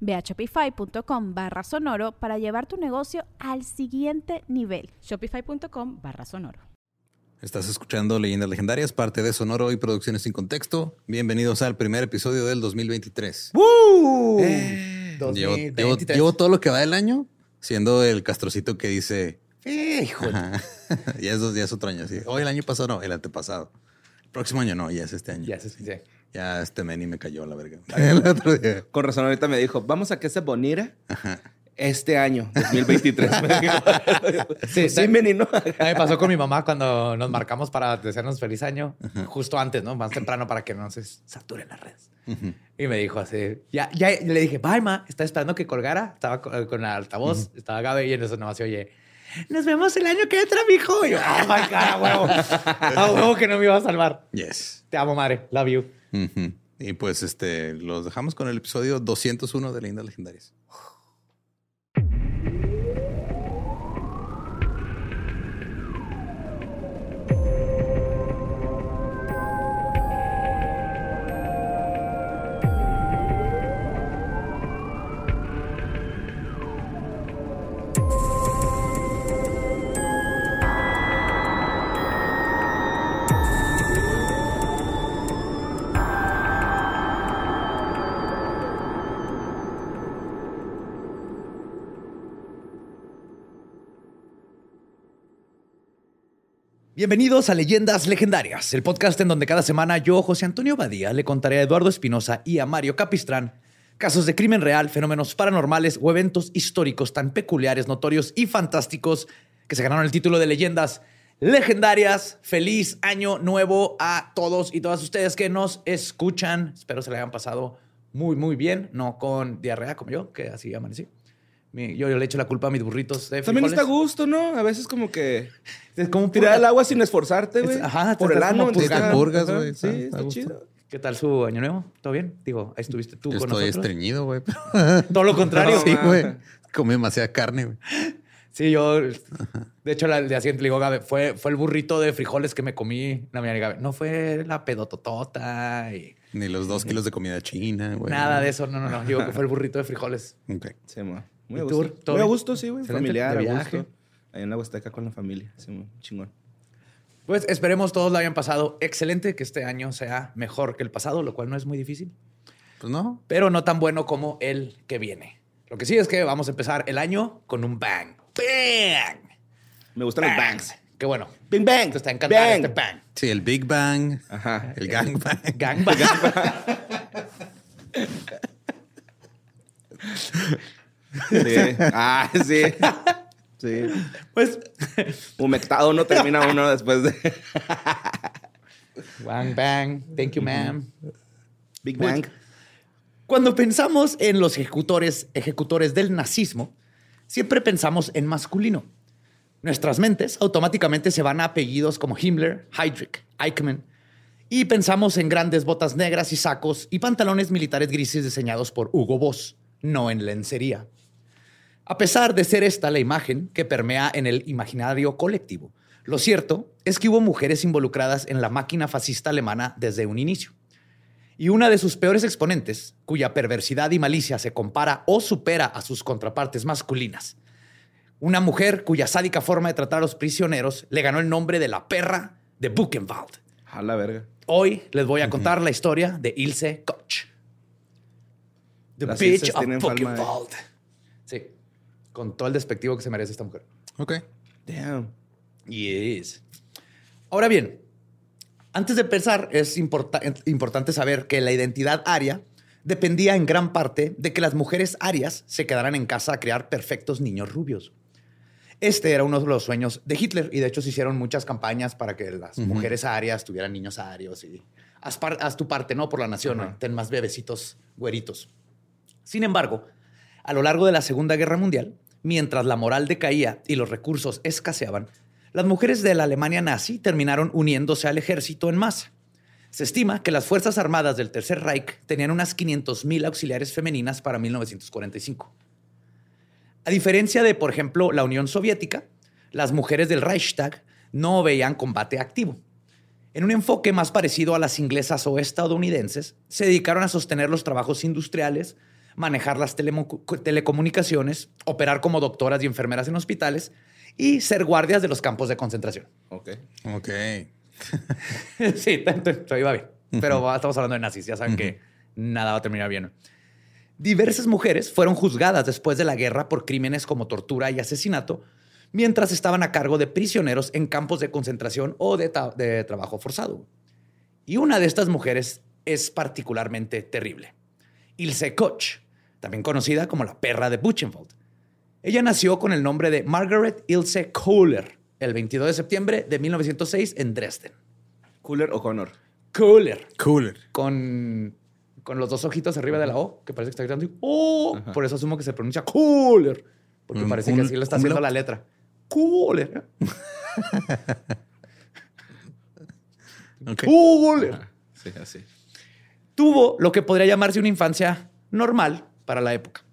Ve a shopify.com barra sonoro para llevar tu negocio al siguiente nivel. Shopify.com barra sonoro. Estás escuchando Leyendas Legendarias, parte de Sonoro y Producciones sin Contexto. Bienvenidos al primer episodio del 2023. ¡Woo! Eh, llevo, llevo- llevo todo lo que va del año siendo el castrocito que dice... Ajá. ya, es dos días otro año. Sí. Hoy el año pasado no, el antepasado. El próximo año no, ya es este año. Ya se sí. Ya este Meni me cayó la verga. El otro día. Con razón, ahorita me dijo, vamos a que se bonira este año, 2023. sí, sí, menino. A mí me pasó con mi mamá cuando nos marcamos para desearnos feliz año, justo antes, ¿no? Más temprano para que no se saturen las redes. Y me dijo así, ya, ya le dije, bye, ma, estaba esperando que colgara. Estaba con, con la altavoz, estaba Gabe y en eso nomás se oye, nos vemos el año que entra, mijo. Y yo, oh my God, a huevo. A huevo que no me iba a salvar. Yes. Te amo, madre. Love you. Y pues este, los dejamos con el episodio 201 de Leyendas Legendarias. Bienvenidos a Leyendas Legendarias, el podcast en donde cada semana yo, José Antonio Badía, le contaré a Eduardo Espinosa y a Mario Capistrán casos de crimen real, fenómenos paranormales o eventos históricos tan peculiares, notorios y fantásticos que se ganaron el título de Leyendas Legendarias. Feliz año nuevo a todos y todas ustedes que nos escuchan. Espero se le hayan pasado muy, muy bien, no con diarrea como yo, que así amanecí. Mi- Yo, yo le echo la culpa a mis burritos de También está a frijoles. gusto, ¿no? A veces como que Es como tirar el agua sin esforzarte, güey. Es- ajá, por el ano. purgas, güey, Sí, está- chido. ¿Qué tal su año nuevo? ¿Todo bien? Digo, ahí estuviste tú Yo con estoy nosotros. estreñido, güey. Todo lo contrario. No, sí, güey. Comí demasiada carne, güey. Sí, yo. De hecho, la- el día siguiente le digo, Gabe, fue, fue el burrito de frijoles que me comí la mañana. Y Gabe, no fue la pedototota y Ni los dos kilos de comida china, güey. nada de eso. No, no, no. Digo que fue el burrito de frijoles. Ok. Sí, ma. Muy ¿Y a gusto. todo Muy a gusto, sí, güey. Familiar, de a viaje. gusto. Ahí en la Huasteca con la familia. Sí, ma. chingón. Pues esperemos todos lo hayan pasado excelente, que este año sea mejor que el pasado, lo cual no es muy difícil, Pues no. pero no tan bueno como el que viene. Lo que sí es que vamos a empezar el año con un bang. ¡Bang! Me gustan los Bang. bangs. Qué bueno. Bing, bang. Te está encantando Bang. este bang. Sí, el Big Bang, Ajá. el Gang Bang. Gang bang. Sí. Ah, sí. Sí. Pues, Humectado no termina uno después de bang, bang. Thank you, ma'am. Big Bang. Cuando pensamos en los ejecutores, ejecutores del nazismo, siempre pensamos en masculino. Nuestras mentes automáticamente se van a apellidos como Himmler, Heydrich, Eichmann, y pensamos en grandes botas negras y sacos y pantalones militares grises diseñados por Hugo Boss, no en lencería. A pesar de ser esta la imagen que permea en el imaginario colectivo, lo cierto es que hubo mujeres involucradas en la máquina fascista alemana desde un inicio. Y una de sus peores exponentes, cuya perversidad y malicia se compara o supera a sus contrapartes masculinas. Una mujer cuya sádica forma de tratar a los prisioneros le ganó el nombre de la perra de Buchenwald. A la verga. Hoy les voy a contar la historia de Ilse Koch. The Las bitch of Buchenwald. Con todo el despectivo que se merece esta mujer. Ok. Damn. Yes. Ahora bien, antes de empezar, es importante saber que la identidad aria dependía en gran parte de que las mujeres arias se quedaran en casa a crear perfectos niños rubios. Este era uno de los sueños de Hitler y de hecho se hicieron muchas campañas para que las mujeres arias tuvieran niños arios y haz, tu parte, ¿no? Por la nación, ten más bebecitos güeritos. Sin embargo, a lo largo de la Segunda Guerra Mundial, mientras la moral decaía y los recursos escaseaban, las mujeres de la Alemania nazi terminaron uniéndose al ejército en masa. Se estima que las Fuerzas Armadas del Tercer Reich tenían unas 500.000 auxiliares femeninas para 1945. A diferencia de, por ejemplo, la Unión Soviética, las mujeres del Reichstag no veían combate activo. En un enfoque más parecido a las inglesas o estadounidenses, se dedicaron a sostener los trabajos industriales, manejar las telecomunicaciones, operar como doctoras y enfermeras en hospitales y ser guardias de los campos de concentración. Ok. Ok. sí, todo iba bien. Pero estamos hablando de nazis, ya saben que nada va a terminar bien. Diversas mujeres fueron juzgadas después de la guerra por crímenes como tortura y asesinato, mientras estaban a cargo de prisioneros en campos de concentración o de, trabajo forzado. Y una de estas mujeres es particularmente terrible. Ilse Koch, también conocida como la perra de Buchenwald. Ella nació con el nombre de Margaret Ilse Kohler el 22 de septiembre de 1906 en Dresden. ¿Cooler o Connor? Cooler. Cooler. Con con los dos ojitos arriba de la O, que parece que está gritando. ¡Oh! Por eso asumo que se pronuncia cooler, porque parece que así lo está haciendo la letra. Cooler. Cooler. Sí, así. Tuvo lo que podría llamarse una infancia normal para la época.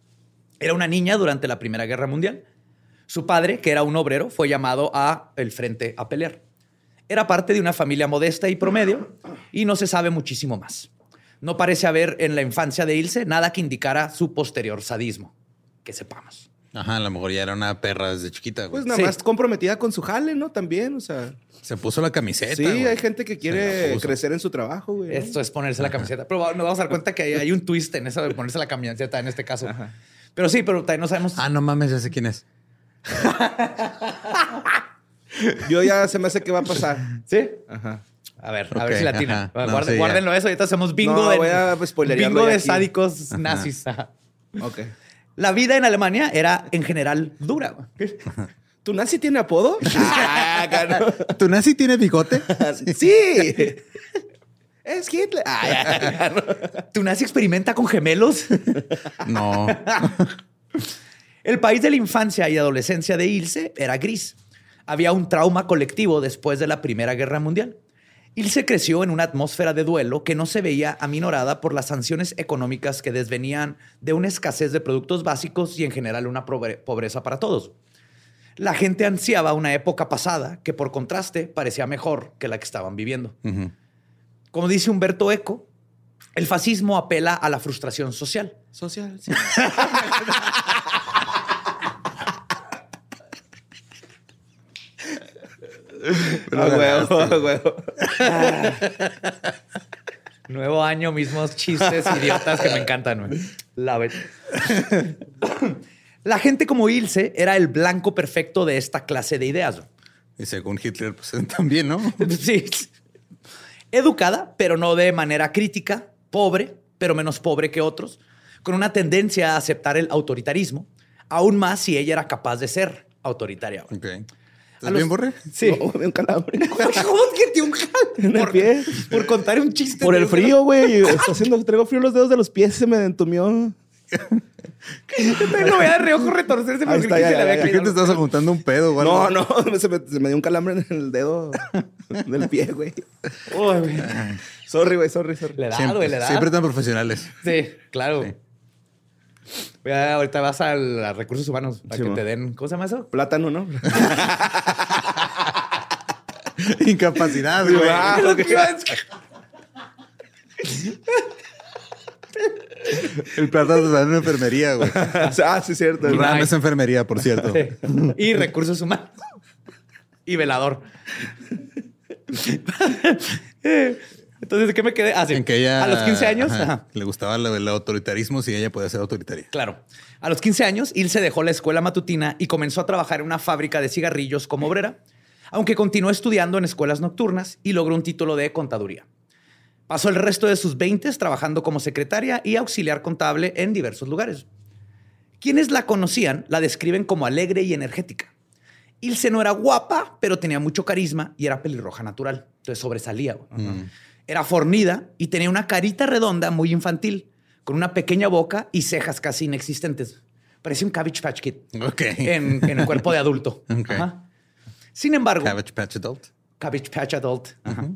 Era una niña durante la Primera Guerra Mundial. Su padre, que era un obrero, fue llamado a el frente a pelear. Era parte de una familia modesta y promedio y no se sabe muchísimo más. No parece haber en la infancia de Ilse nada que indicara su posterior sadismo. Que sepamos. Ajá, a lo mejor ya era una perra desde chiquita. Pues nada más comprometida con su jale, ¿no? También, o sea. Se puso la camiseta. Sí, hay gente que quiere crecer en su trabajo, güey. Esto es ponerse la camiseta. Pero nos vamos a dar cuenta que hay, un twist en eso de ponerse la camiseta en este caso. Pero sí, pero también no sabemos. Ah, no mames, ya sé quién es. Yo ya se me hace que va a pasar. ¿Sí? Ajá. A ver, a ver si la tiene. guárdenlo eso. Ahorita hacemos bingo de, voy a bingo de sádicos nazis. Ok. La vida en Alemania era en general dura. ¿Tu nazi tiene apodo? Ah, ¿Tu nazi tiene bigote? sí. Es Hitler. ¿Tu nazi experimenta con gemelos? no. El país de la infancia y adolescencia de Ilse era gris. Había un trauma colectivo después de la Primera Guerra Mundial. Ilse creció en una atmósfera de duelo que no se veía aminorada por las sanciones económicas que desvenían de una escasez de productos básicos y en general una pobreza para todos. La gente ansiaba una época pasada que por contraste parecía mejor que la que estaban viviendo. Como dice Humberto Eco, el fascismo apela a la frustración social. Social, Nuevo año, mismos chistes idiotas que me encantan. La La gente como Ilse era el blanco perfecto de esta clase de ideas. Y según Hitler, pues también, ¿no? Sí. Educada, pero no de manera crítica, pobre, pero menos pobre que otros, con una tendencia a aceptar el autoritarismo, aún más si ella era capaz de ser autoritaria. Okay. ¿Estás bien, Borre? Sí. No, un calambre. ¿Cómo que te un calambre? Por, pie. por contar un chiste. Por el frío, güey. Está haciendo, traigo frío los dedos de los pies se me entumió. no voy a reojo retorcerse porque está, ya, ya, ya, te estás apuntando un pedo, güey. No, no, se me, se me, dio un calambre en el dedo del pie, güey. sorry, güey, sorry, sorry. Le da, güey, le da. Siempre tan profesionales. Sí, claro. Sí. Ahorita vas a, recursos humanos para que te den. ¿Cómo se llama eso? Plátano, ¿no? Incapacidad, güey. Ah, El plátano está en una enfermería, güey. ah, sí, cierto. El es enfermería, por cierto. Y recursos humanos. Y velador. Entonces, ¿de qué me quedé? Ah, En que ella, a los 15 años le gustaba el, autoritarismo si ella podía ser autoritaria. Claro. A los 15 años, Ilse dejó la escuela matutina y comenzó a trabajar en una fábrica de cigarrillos como obrera. aunque continuó estudiando en escuelas nocturnas y logró un título de contaduría. Pasó el resto de sus 20 trabajando como secretaria y auxiliar contable en diversos lugares. Quienes la conocían la describen como alegre y energética. Ilse no era guapa, pero tenía mucho carisma y era pelirroja natural. Entonces sobresalía. Era fornida y tenía una carita redonda muy infantil, con una pequeña boca y cejas casi inexistentes. Parecía un Cabbage Patch Kid Ok. en, en el cuerpo de adulto. Ok. Ajá. Sin embargo, Cabbage Patch Adult. Cabbage Patch Adult. Ajá.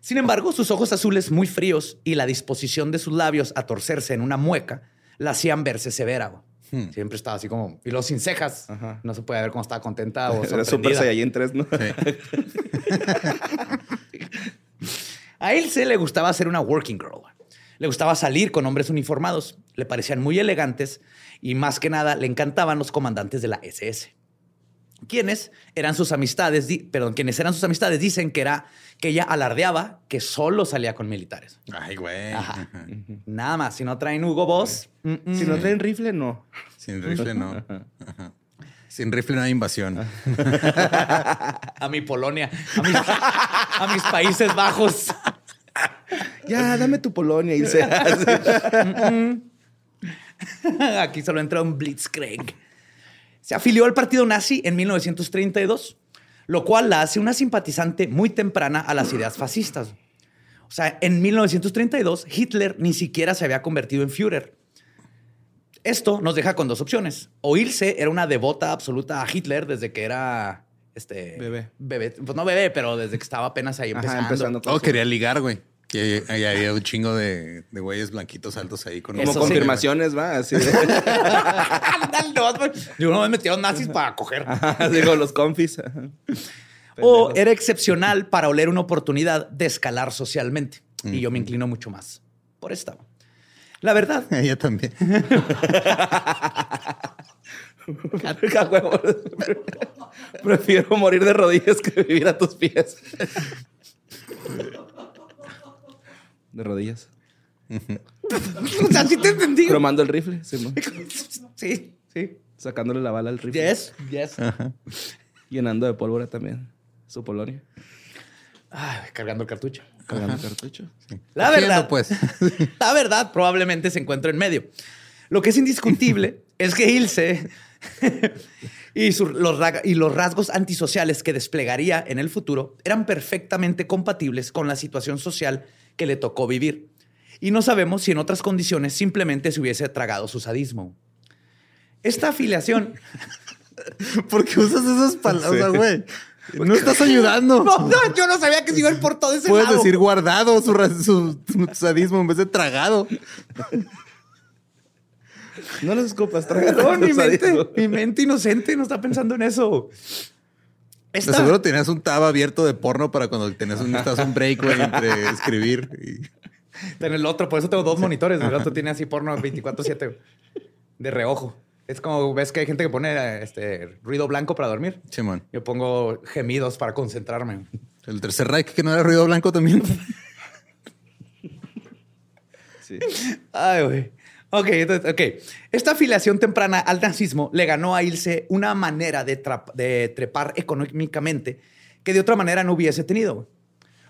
Sin embargo, sus ojos azules muy fríos y la disposición de sus labios a torcerse en una mueca la hacían verse severa. Hmm. Siempre estaba así como... Y los sin cejas. Ajá. No se puede ver cómo estaba contenta o Era Super sorprendida. Saiyajin 3, ¿no? A él se le gustaba ser una working girl. Le gustaba salir con hombres uniformados. Le parecían muy elegantes y más que nada le encantaban los comandantes de la SS. Quienes eran sus amistades, perdón, quienes eran sus amistades dicen que era que ella alardeaba que solo salía con militares. Ay, güey. Ajá. Nada más, si no traen Hugo Boss, mm, mm. Si no traen rifle, no. Sin rifle no. Ajá. Sin rifle no hay invasión. a mi Polonia, a mis, a mis Países Bajos. Ya, dame tu Polonia, Ilse. Aquí solo entra un Blitzkrieg. Se afilió al partido nazi en 1932, lo cual la hace una simpatizante muy temprana a las ideas fascistas. O sea, en 1932 Hitler ni siquiera se había convertido en Führer. Esto nos deja con dos opciones. O Ilse era una devota absoluta a Hitler desde que era este Bebé. bebé. Pues no bebé, pero desde que estaba apenas ahí Ajá, empezando. empezando todo Oh, su- quería ligar, güey. Que ahí había un chingo de, de güeyes blanquitos altos ahí con Como Eso sí. confirmaciones, ¿va? Así de- Yo no me metieron nazis para coger. Ajá, Digo, los confis. O era excepcional para oler una oportunidad de escalar socialmente. Y yo me inclino mucho más por esta. La verdad, Ella también. Prefiero morir de rodillas que vivir a tus pies. De rodillas. o sea, sí te entendí. Cromando el rifle. Sí, ¿no? Sí, sí. Sacándole la bala al rifle. Yes, yes. Llenando de pólvora también su Polonia. Ay, cargando el cartucho. Cargando cartucho. La Haciendo, verdad, pues. la verdad probablemente se encuentra en medio. Lo que es indiscutible es que Ilse y, su- los, y los rasgos antisociales que desplegaría en el futuro eran perfectamente compatibles con la situación social que le tocó vivir. Y no sabemos si en otras condiciones simplemente se hubiese tragado su sadismo. Esta afiliación ¿Por qué usas esas palabras, güey? No estás ayudando. No, no, yo no sabía que se iba a ir por todo ese Puedes lado. decir guardado su, ra- su- su sadismo en vez de tragado. No los escupas, traga No, mi mente, mi mente inocente no está pensando en eso. Esta- seguro tenías un tab abierto de porno para cuando tenías un, necesitas un break, güey, entre escribir y... En el otro, por eso tengo dos monitores. El otro tiene así porno 24-7 de reojo. Es como ves que hay gente que pone este ruido blanco para dormir. Simón. Yo pongo gemidos para concentrarme. El tercer Reich, que no era ruido blanco también. Sí. Ay, güey. Ok, entonces, ok. Esta afiliación temprana al nazismo le ganó a Ilse una manera de, de trepar económicamente que de otra manera no hubiese tenido.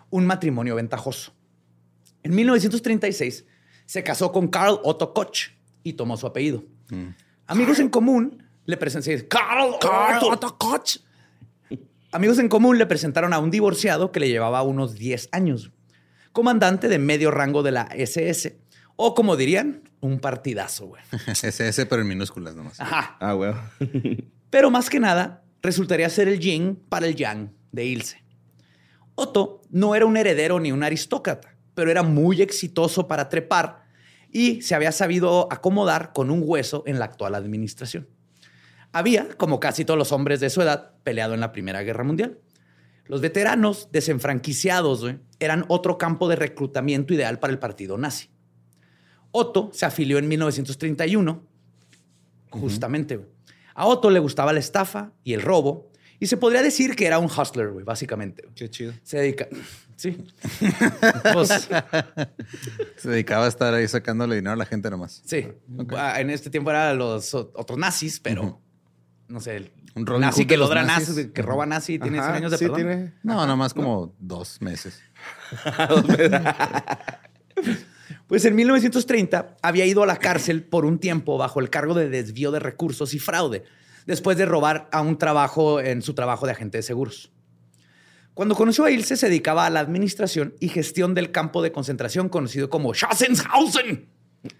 Un matrimonio ventajoso. En 1936 se casó con Karl Otto Koch y tomó su apellido. Amigos en común le presentaron... Karl, Otto Koch. Amigos en común le presentaron a un divorciado que le llevaba unos 10 años. Comandante de medio rango de la SS. O como dirían, un partidazo, güey. SS, pero en minúsculas nomás. Ajá. Ah, güey. Pero más que nada, resultaría ser el yin para el yang de Ilse. Otto no era un heredero ni un aristócrata, pero era muy exitoso para trepar y se había sabido acomodar con un hueso en la actual administración. Había, como casi todos los hombres de su edad, peleado en la Primera Guerra Mundial. Los veteranos desenfranquiciados eran otro campo de reclutamiento ideal para el partido nazi. Otto se afilió en 1931 Justamente. A Otto le gustaba la estafa y el robo. Y se podría decir que era un hustler, güey, básicamente. Qué chido. Se dedica... Sí. Pues, Se dedicaba a estar ahí sacándole dinero a la gente nomás. sí. Ah, En este tiempo eran los otros nazis, pero no sé, el Un Robin nazi que nazis. nazi, que roba nazi y tiene Ajá, 100 años de sí, perdón. tiene- No, nomás como dos meses. Pues en 1930 había ido a la cárcel por un tiempo bajo el cargo de desvío de recursos y fraude, después de robar a un trabajo en su trabajo de agente de seguros. Cuando conoció a Ilse, se dedicaba a la administración y gestión del campo de concentración conocido como Schassenhausen.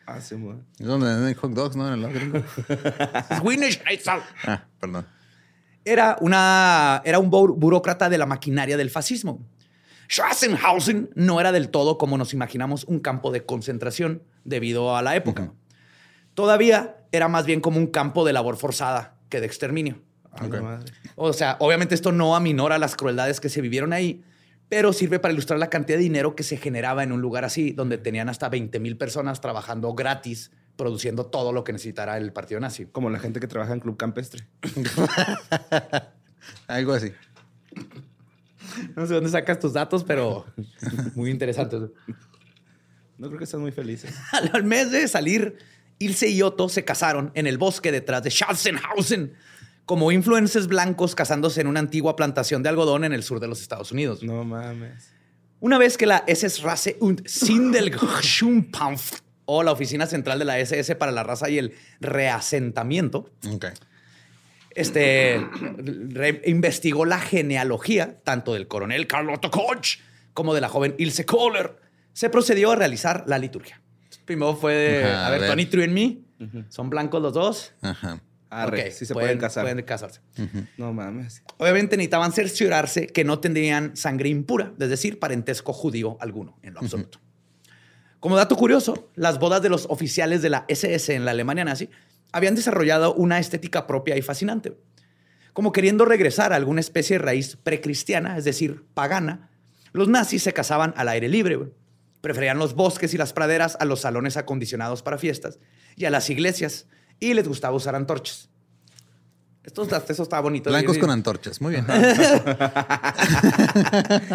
Ah, sí, mo. Es donde venden hot dogs, ¿no? En el. Ah, perdón. Era, una, era un bu- burócrata de la maquinaria del fascismo. Schassenhausen no era del todo como nos imaginamos un campo de concentración debido a la época. Todavía era más bien como un campo de labor forzada que de exterminio. A la madre. O sea, obviamente esto no aminora las crueldades que se vivieron ahí, pero sirve para ilustrar la cantidad de dinero que se generaba en un lugar así, donde tenían hasta 20 mil personas trabajando gratis, produciendo todo lo que necesitara el partido nazi. Como la gente que trabaja en Club Campestre. Algo así. No sé dónde sacas tus datos, pero muy interesantes. No creo que estén muy felices. Al, mes de salir, Ilse y Otto se casaron en el bosque detrás de Schassenhausen, como influencers blancos casándose en una antigua plantación de algodón en el sur de los Estados Unidos. No mames. Una vez que la SS Rasse und Sindelschumpanf, o la oficina central de la SS para la raza y el reasentamiento, Ok. Este, re- investigó la genealogía tanto del coronel Carlotto Koch como de la joven Ilse Kohler. Se procedió a realizar la liturgia. Primero fue de, Ajá, a ver. Tony True en mí. Son blancos los dos. Ajá. Arre, Ok, sí se pueden, casar. Pueden casarse. No mames. Obviamente necesitaban cerciorarse que no tendrían sangre impura, es decir, parentesco judío alguno en lo absoluto. Como dato curioso, las bodas de los oficiales de la SS en la Alemania nazi habían desarrollado una estética propia y fascinante. Como queriendo regresar a alguna especie de raíz precristiana, es decir, pagana, los nazis se casaban al aire libre. Preferían los bosques y las praderas a los salones acondicionados para fiestas y a las iglesias, y les gustaba usar antorchas. Esto, eso está bonito. Blancos con antorchas. Muy bien.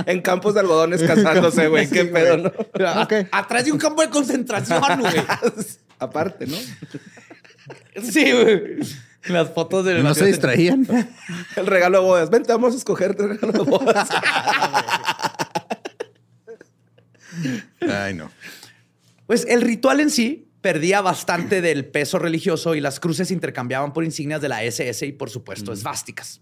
En campos de algodones casándose, güey. Qué pedo, ¿no? A- Atrás de un campo de concentración, güey. Aparte, ¿no? Sí, güey. Las fotos de No se distraían. El regalo de bodas. Vente, vamos a escoger el regalo de bodas. Ay, no. Pues el ritual en sí perdía bastante del peso religioso y las cruces se intercambiaban por insignias de la SS y, por supuesto, esvásticas.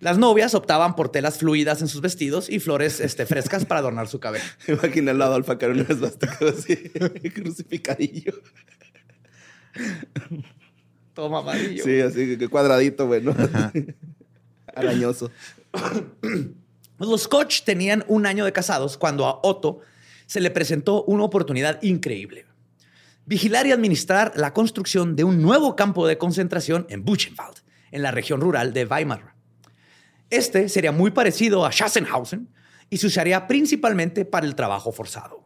Las novias optaban por telas fluidas en sus vestidos y flores este, frescas para adornar su cabello. Imagina al que era una esvástica así, crucificadillo. Todo mamadillo. Sí, así que cuadradito, güey, ¿no? Arañoso. Los Koch tenían un año de casados cuando a Otto se le presentó una oportunidad increíble. Vigilar y administrar la construcción de un nuevo campo de concentración en Buchenwald, en la región rural de Weimar. Este sería muy parecido a Schassenhausen y se usaría principalmente para el trabajo forzado.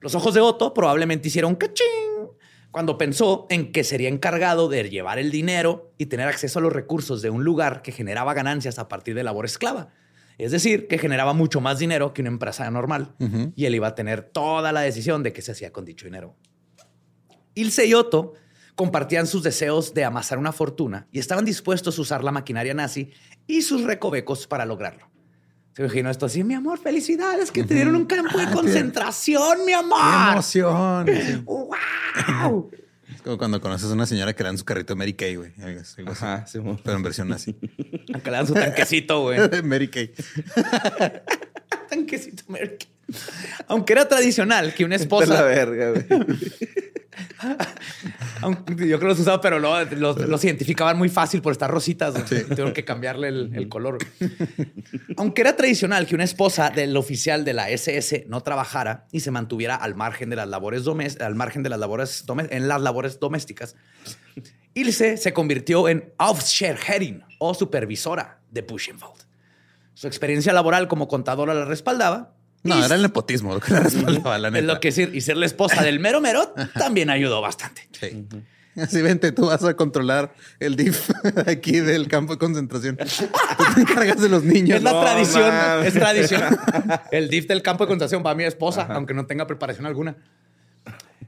Los ojos de Otto probablemente hicieron cachín cuando pensó en que sería encargado de llevar el dinero y tener acceso a los recursos de un lugar que generaba ganancias a partir de labor esclava. Es decir, que generaba mucho más dinero que una empresa normal y él iba a tener toda la decisión de qué se hacía con dicho dinero. Ilse y Otto compartían sus deseos de amasar una fortuna y estaban dispuestos a usar la maquinaria nazi y sus recovecos para lograrlo. Se imaginó esto así, mi amor, felicidades que te dieron un campo de concentración, mi ¡Qué amor. emoción! Es como cuando conoces a una señora que era en su carrito Mary Kay, güey. Ajá, sí. Pero en versión así. Aunque le dan su tanquecito, güey. Mary Kay. Merck. Aunque era tradicional que una De la esposa, verga, güey. yo creo que los usaba, pero los, los identificaban muy fácil por estar rositas. güey. Tuvieron que cambiarle el, el color. Aunque era tradicional que una esposa del oficial de la SS no trabajara y se mantuviera al margen de las labores domes- al margen de las labores en las labores domésticas, Ilse se convirtió en Aufscherherin o supervisora de Buchenwald. Su experiencia laboral como contadora la respaldaba. No, era el nepotismo lo que la respaldaba, la es neta. lo que decir. Y ser la esposa del mero mero también ayudó bastante. Sí. Así vente, tú vas a controlar el DIF aquí del campo de concentración. Tú te encargas de los niños. Es la No tradición, es tradición. El DIF del campo de concentración va a mi esposa, aunque no tenga preparación alguna.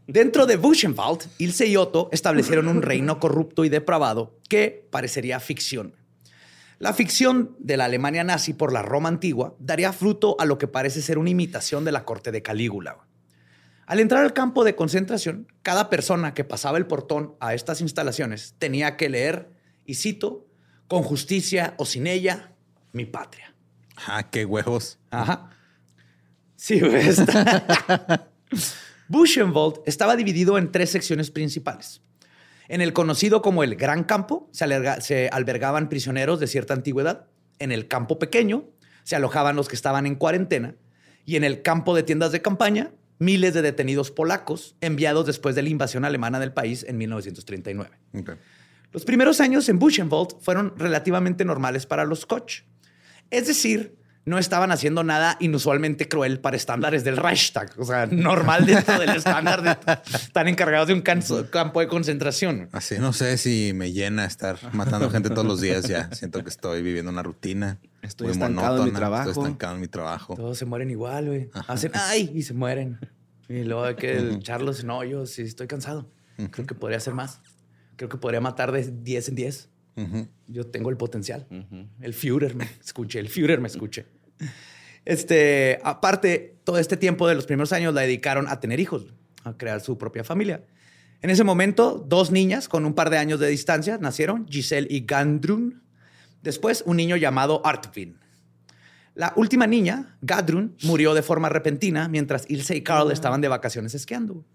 Dentro de Buchenwald, Ilse y Otto establecieron un reino corrupto y depravado que parecería ficción. La ficción de la Alemania nazi por la Roma antigua daría fruto a lo que parece ser una imitación de la corte de Calígula. Al entrar al campo de concentración, cada persona que pasaba el portón a estas instalaciones tenía que leer, y cito, con justicia o sin ella, mi patria. Ah, qué huevos. Ajá. Sí, ves. Buchenwald estaba dividido en tres secciones principales. En el conocido como el Gran Campo se, albergaban prisioneros de cierta antigüedad. En el Campo Pequeño se alojaban los que estaban en cuarentena. Y en el campo de tiendas de campaña, miles de detenidos polacos enviados después de la invasión alemana del país en 1939. Ok. Los primeros años en Buchenwald fueron relativamente normales para los Koch. Es decir, no estaban haciendo nada inusualmente cruel para estándares del Reichstag. O sea, normal dentro del estándar de estar encargados de un canso- campo de concentración. Así no sé si me llena estar matando gente todos los días ya. Siento que estoy viviendo una rutina. Estoy muy estancado en mi trabajo. Estoy estancado en mi trabajo. Todos se mueren igual, güey. Hacen ay y se mueren. Y luego hay que echarlos. No, yo sí estoy cansado. Creo que podría hacer más. Creo que podría matar de 10 en 10. Yo tengo el potencial. El Führer me escuche, el Führer me escuche. Este, aparte, todo este tiempo de los primeros años la dedicaron a tener hijos, a crear su propia familia. En ese momento, dos niñas con un par de años de distancia nacieron, Giselle y Gandrun. Después, un niño llamado Artvin. La última niña, Gadrun, murió de forma repentina mientras Ilse y Carl estaban de vacaciones esquiando.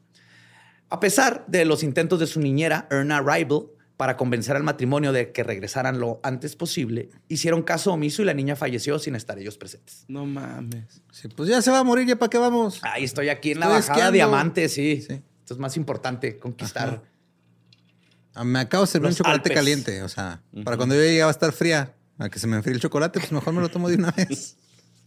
A pesar de los intentos de su niñera, Erna Reibel, para convencer al matrimonio de que regresaran lo antes posible, hicieron caso omiso y la niña falleció sin estar ellos presentes. No mames. Sí, pues ya se va a morir, ¿ya para qué vamos? Ahí estoy aquí en la bajada diamante, sí. Sí. Esto es más importante, conquistar. Ah, Me acabo de servir un chocolate Alpes. caliente. O sea, para cuando yo llegue va a estar fría. A que se me enfríe el chocolate, pues mejor me lo tomo de una vez.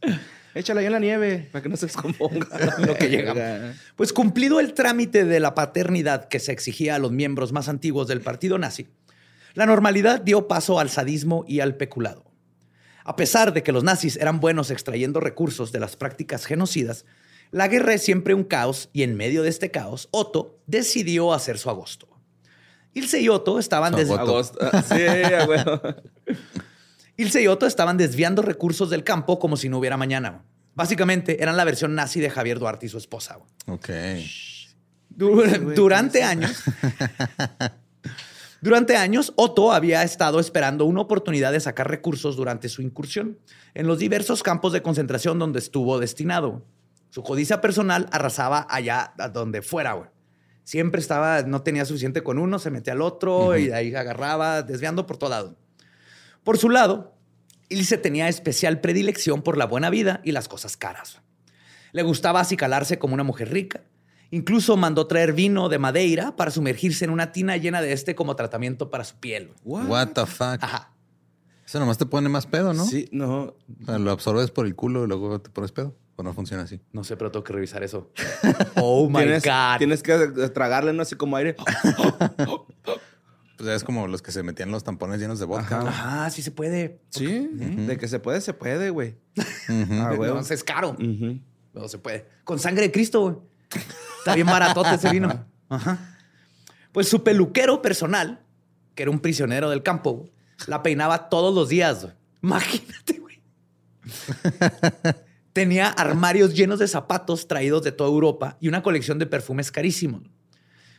Échala ahí en la nieve para que no se descomponga. Lo que llega. Pues cumplido el trámite de la paternidad que se exigía a los miembros más antiguos del partido nazi, la normalidad dio paso al sadismo y al peculado. A pesar de que los nazis eran buenos extrayendo recursos de las prácticas genocidas, la guerra es siempre un caos y en medio de este caos, Otto decidió hacer su agosto. Ilse y Otto estaban, Su des- agosto. Sí, a huevo. Ilse y Otto estaban desviando recursos del campo como si no hubiera mañana. Básicamente eran la versión nazi de Javier Duarte y su esposa. Ok. Dur- durante años. Durante años, Otto había estado esperando una oportunidad de sacar recursos durante su incursión en los diversos campos de concentración donde estuvo destinado. Su codicia personal arrasaba allá a donde fuera. güey. Siempre estaba, no tenía suficiente con uno, se metía al otro y de ahí agarraba, desviando por todo lado. Por su lado, Ilse tenía especial predilección por la buena vida y las cosas caras. Le gustaba acicalarse como una mujer rica. Incluso mandó traer vino de Madeira para sumergirse en una tina llena de este como tratamiento para su piel. What the fuck. Ajá. Eso nomás te pone más pedo, ¿no? Sí, no. O sea, lo absorbes por el culo y luego te pones pedo. O no funciona así. No sé, pero tengo que revisar eso. Oh my tienes, God. Tienes que tragarle, ¿no? Así como aire. Pues es como los que se metían los tampones llenos de vodka. Ajá. Ajá, sí se puede. Sí. De que se puede, se puede, güey. Ah, güey. No, es caro. No se puede. Con sangre de Cristo, güey. Está bien baratote ese vino. Ajá. Pues su peluquero personal, que era un prisionero del campo, güey, la peinaba todos los días. güey. Imagínate, güey. Tenía armarios llenos de zapatos traídos de toda Europa y una colección de perfumes carísimos.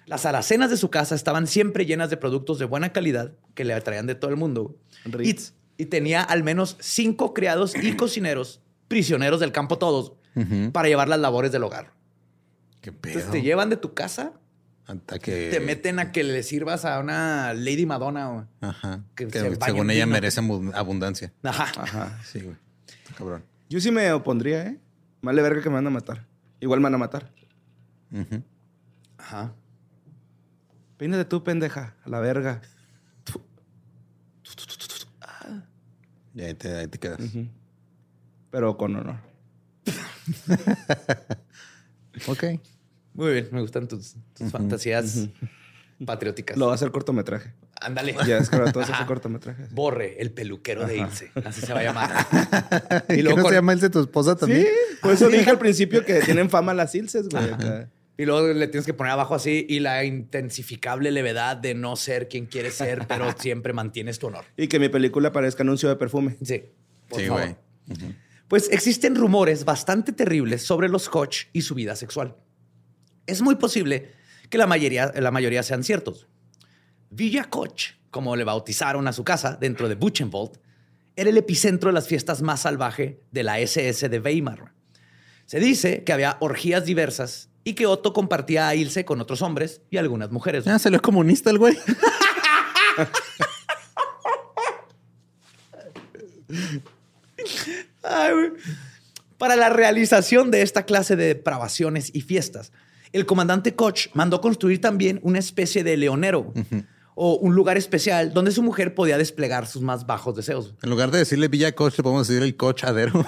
Las alacenas de su casa estaban siempre llenas de productos de buena calidad que le traían de todo el mundo. Y, tenía al menos cinco criados y cocineros, prisioneros del campo todos, para llevar las labores del hogar. Qué pedo. Entonces te llevan de tu casa, Hasta que... te meten a que le sirvas a una Lady Madonna. güey. Ajá. que Que, se según ella vino. merece abu- abundancia. Ajá. Ajá. Sí, güey. Está Cabrón. Yo sí me opondría, ¿eh? Vale verga que me van a matar. Igual me van a matar. Ajá. Peínate tú, pendeja. A la verga. Y ahí te, ahí te quedas. Pero con honor. Ok. Muy bien, me gustan tus, tus fantasías patrióticas. Lo va a hacer cortometraje. Ándale. Ya es que ahora todo hace cortometraje. Borre, el peluquero de Ilse. Así se va a llamar. ¿Y luego no con- se llama Ilse tu esposa también? Sí, por eso dije al principio que tienen fama las ilses, güey. acá. Y luego le tienes que poner abajo así y la intensificable levedad de no ser quien quieres ser, pero siempre mantienes tu honor. Y que mi película parezca anuncio de perfume. Sí. por Sí, favor. güey. Pues existen rumores bastante terribles sobre los Koch y su vida sexual. Es muy posible que la mayoría, la mayoría sean ciertos. Villa Koch, como le bautizaron a su casa dentro de Buchenwald, era el epicentro de las fiestas más salvaje de la SS de Weimar. Se dice que había orgías diversas y que Otto compartía a Ilse con otros hombres y algunas mujeres. Ya salió comunista el güey. Ay, güey. Para la realización de esta clase de depravaciones y fiestas, el comandante Koch mandó construir también una especie de leonero o un lugar especial donde su mujer podía desplegar sus más bajos deseos. En lugar de decirle Villa Coach, le podemos decir el cochadero.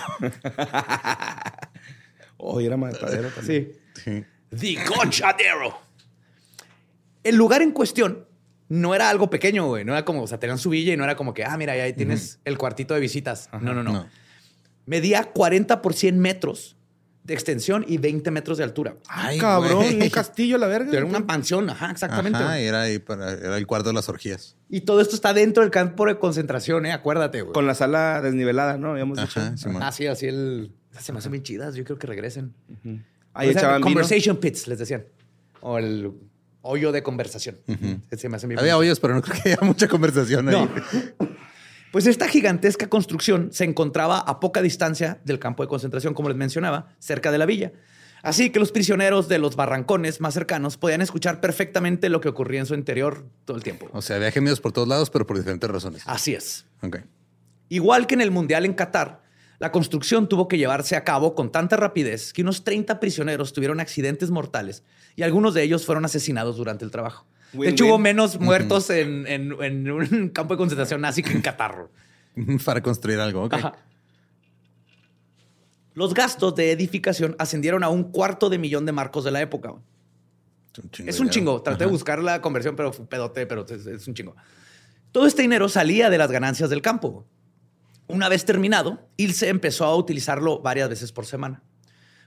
Hoy era matadero también. Sí. The Cochadero. El lugar en cuestión no era algo pequeño, güey. No era como, o sea, tenían su villa y no era como que, ah, mira, ahí tienes el cuartito de visitas. no, no, no, No. Medía 40 por 100 metros de extensión y 20 metros de altura. Ay, Cabrón, güey. un castillo a la verga. Era una mansión, ajá, exactamente. Ajá, era, ahí para- era el cuarto de las orgías. Y todo esto está dentro del campo de concentración, ¿eh? Acuérdate, güey. Con la sala desnivelada, ¿no? Habíamos Ajá, dicho. Simón. Ah, sí, así el... Se me hacen bien chidas. Yo creo que regresen. Ahí O sea, echaban vino. Conversation pits, les decían. O el hoyo de conversación. Se me Había hoyos, pero no creo que haya mucha conversación ahí. No. Pues esta gigantesca construcción se encontraba a poca distancia del campo de concentración, como les mencionaba, cerca de la villa. Así que los prisioneros de los barrancones más cercanos podían escuchar perfectamente lo que ocurría en su interior todo el tiempo. O sea, había gemidos por todos lados, pero por diferentes razones. Así es. Igual que en el Mundial en Qatar, la construcción tuvo que llevarse a cabo con tanta rapidez que unos 30 prisioneros tuvieron accidentes mortales y algunos de ellos fueron asesinados durante el trabajo. de Win-win. hecho, hubo menos muertos en, en- en un campo de concentración nazi que en Qatar. Para construir algo. Ok. Ajá. Los gastos de edificación ascendieron a un cuarto de millón de marcos de la época. Es un chingo. Es de un dinero. chingo. Traté de buscar la conversión, pero fue pedote, pero es, es un chingo. Todo este dinero salía de las ganancias del campo. Una vez terminado, Ilse empezó a utilizarlo varias veces por semana.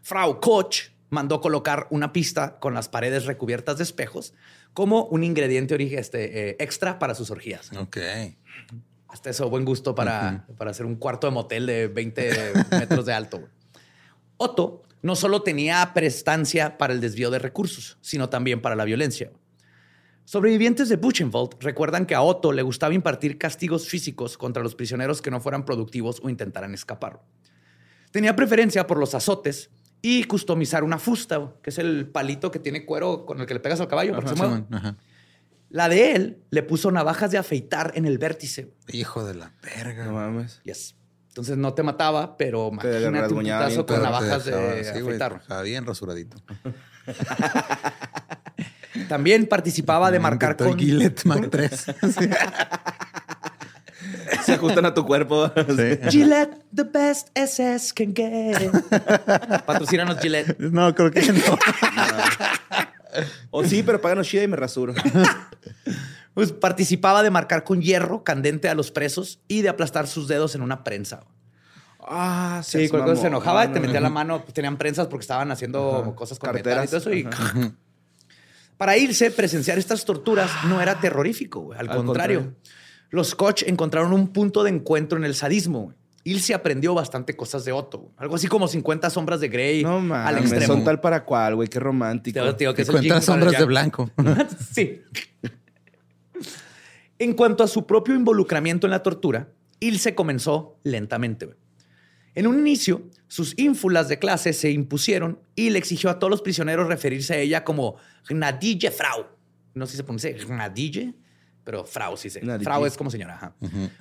Frau Koch mandó colocar una pista con las paredes recubiertas de espejos como un ingrediente ori- este, eh, extra para sus orgías. Ok. Hasta eso, buen gusto para, para hacer un cuarto de motel de 20 metros de alto. Otto no solo tenía prestancia para el desvío de recursos, sino también para la violencia. Sobrevivientes de Buchenwald recuerdan que a Otto le gustaba impartir castigos físicos contra los prisioneros que no fueran productivos o intentaran escapar. Tenía preferencia por los azotes y customizar una fusta, que es el palito que tiene cuero con el que le pegas al caballo para que se mueva. Simón, ajá. La de él le puso navajas de afeitar en el vértice. Hijo de la verga. No mames. Yes. Entonces no te mataba, pero Te imagínate un putazo con navajas dejaba- de sí, afeitar. dejaba bien rasuradito. También participaba de marcar con... Gillette Mac 3. Se ajustan a tu cuerpo. Sí. Gillette, the best SS can get. Patrocínanos Gillette. No, creo que no. O sí, pero páganos chida y me rasuro. Pues participaba de marcar con hierro candente a los presos y de aplastar sus dedos en una prensa. Ah, Sí, cuando se enojaba, te metía la mano, pues, tenían prensas porque estaban haciendo Ajá. cosas con Carteras. metal y todo eso. Y para irse, presenciar estas torturas no era terrorífico, güey. Al, Al contrario. contrario. Los Koch encontraron un punto de encuentro en el sadismo. güey. Ilse aprendió bastante cosas de Otto. güey. Algo así como 50 sombras de Grey No al mames, extremo. son tal para cual, güey, qué romántico. Te- te digo que es el Cuenta Jing para sombras el de blanco. sí. En cuanto a su propio involucramiento en la tortura, Ilse comenzó lentamente. güey. En un inicio, sus ínfulas de clase se impusieron y le exigió a todos los prisioneros referirse a ella como Gnadille Frau. No sé si se pronuncia Gnadille, pero Frau sí se. Gnadille. Frau es como señora. ajá.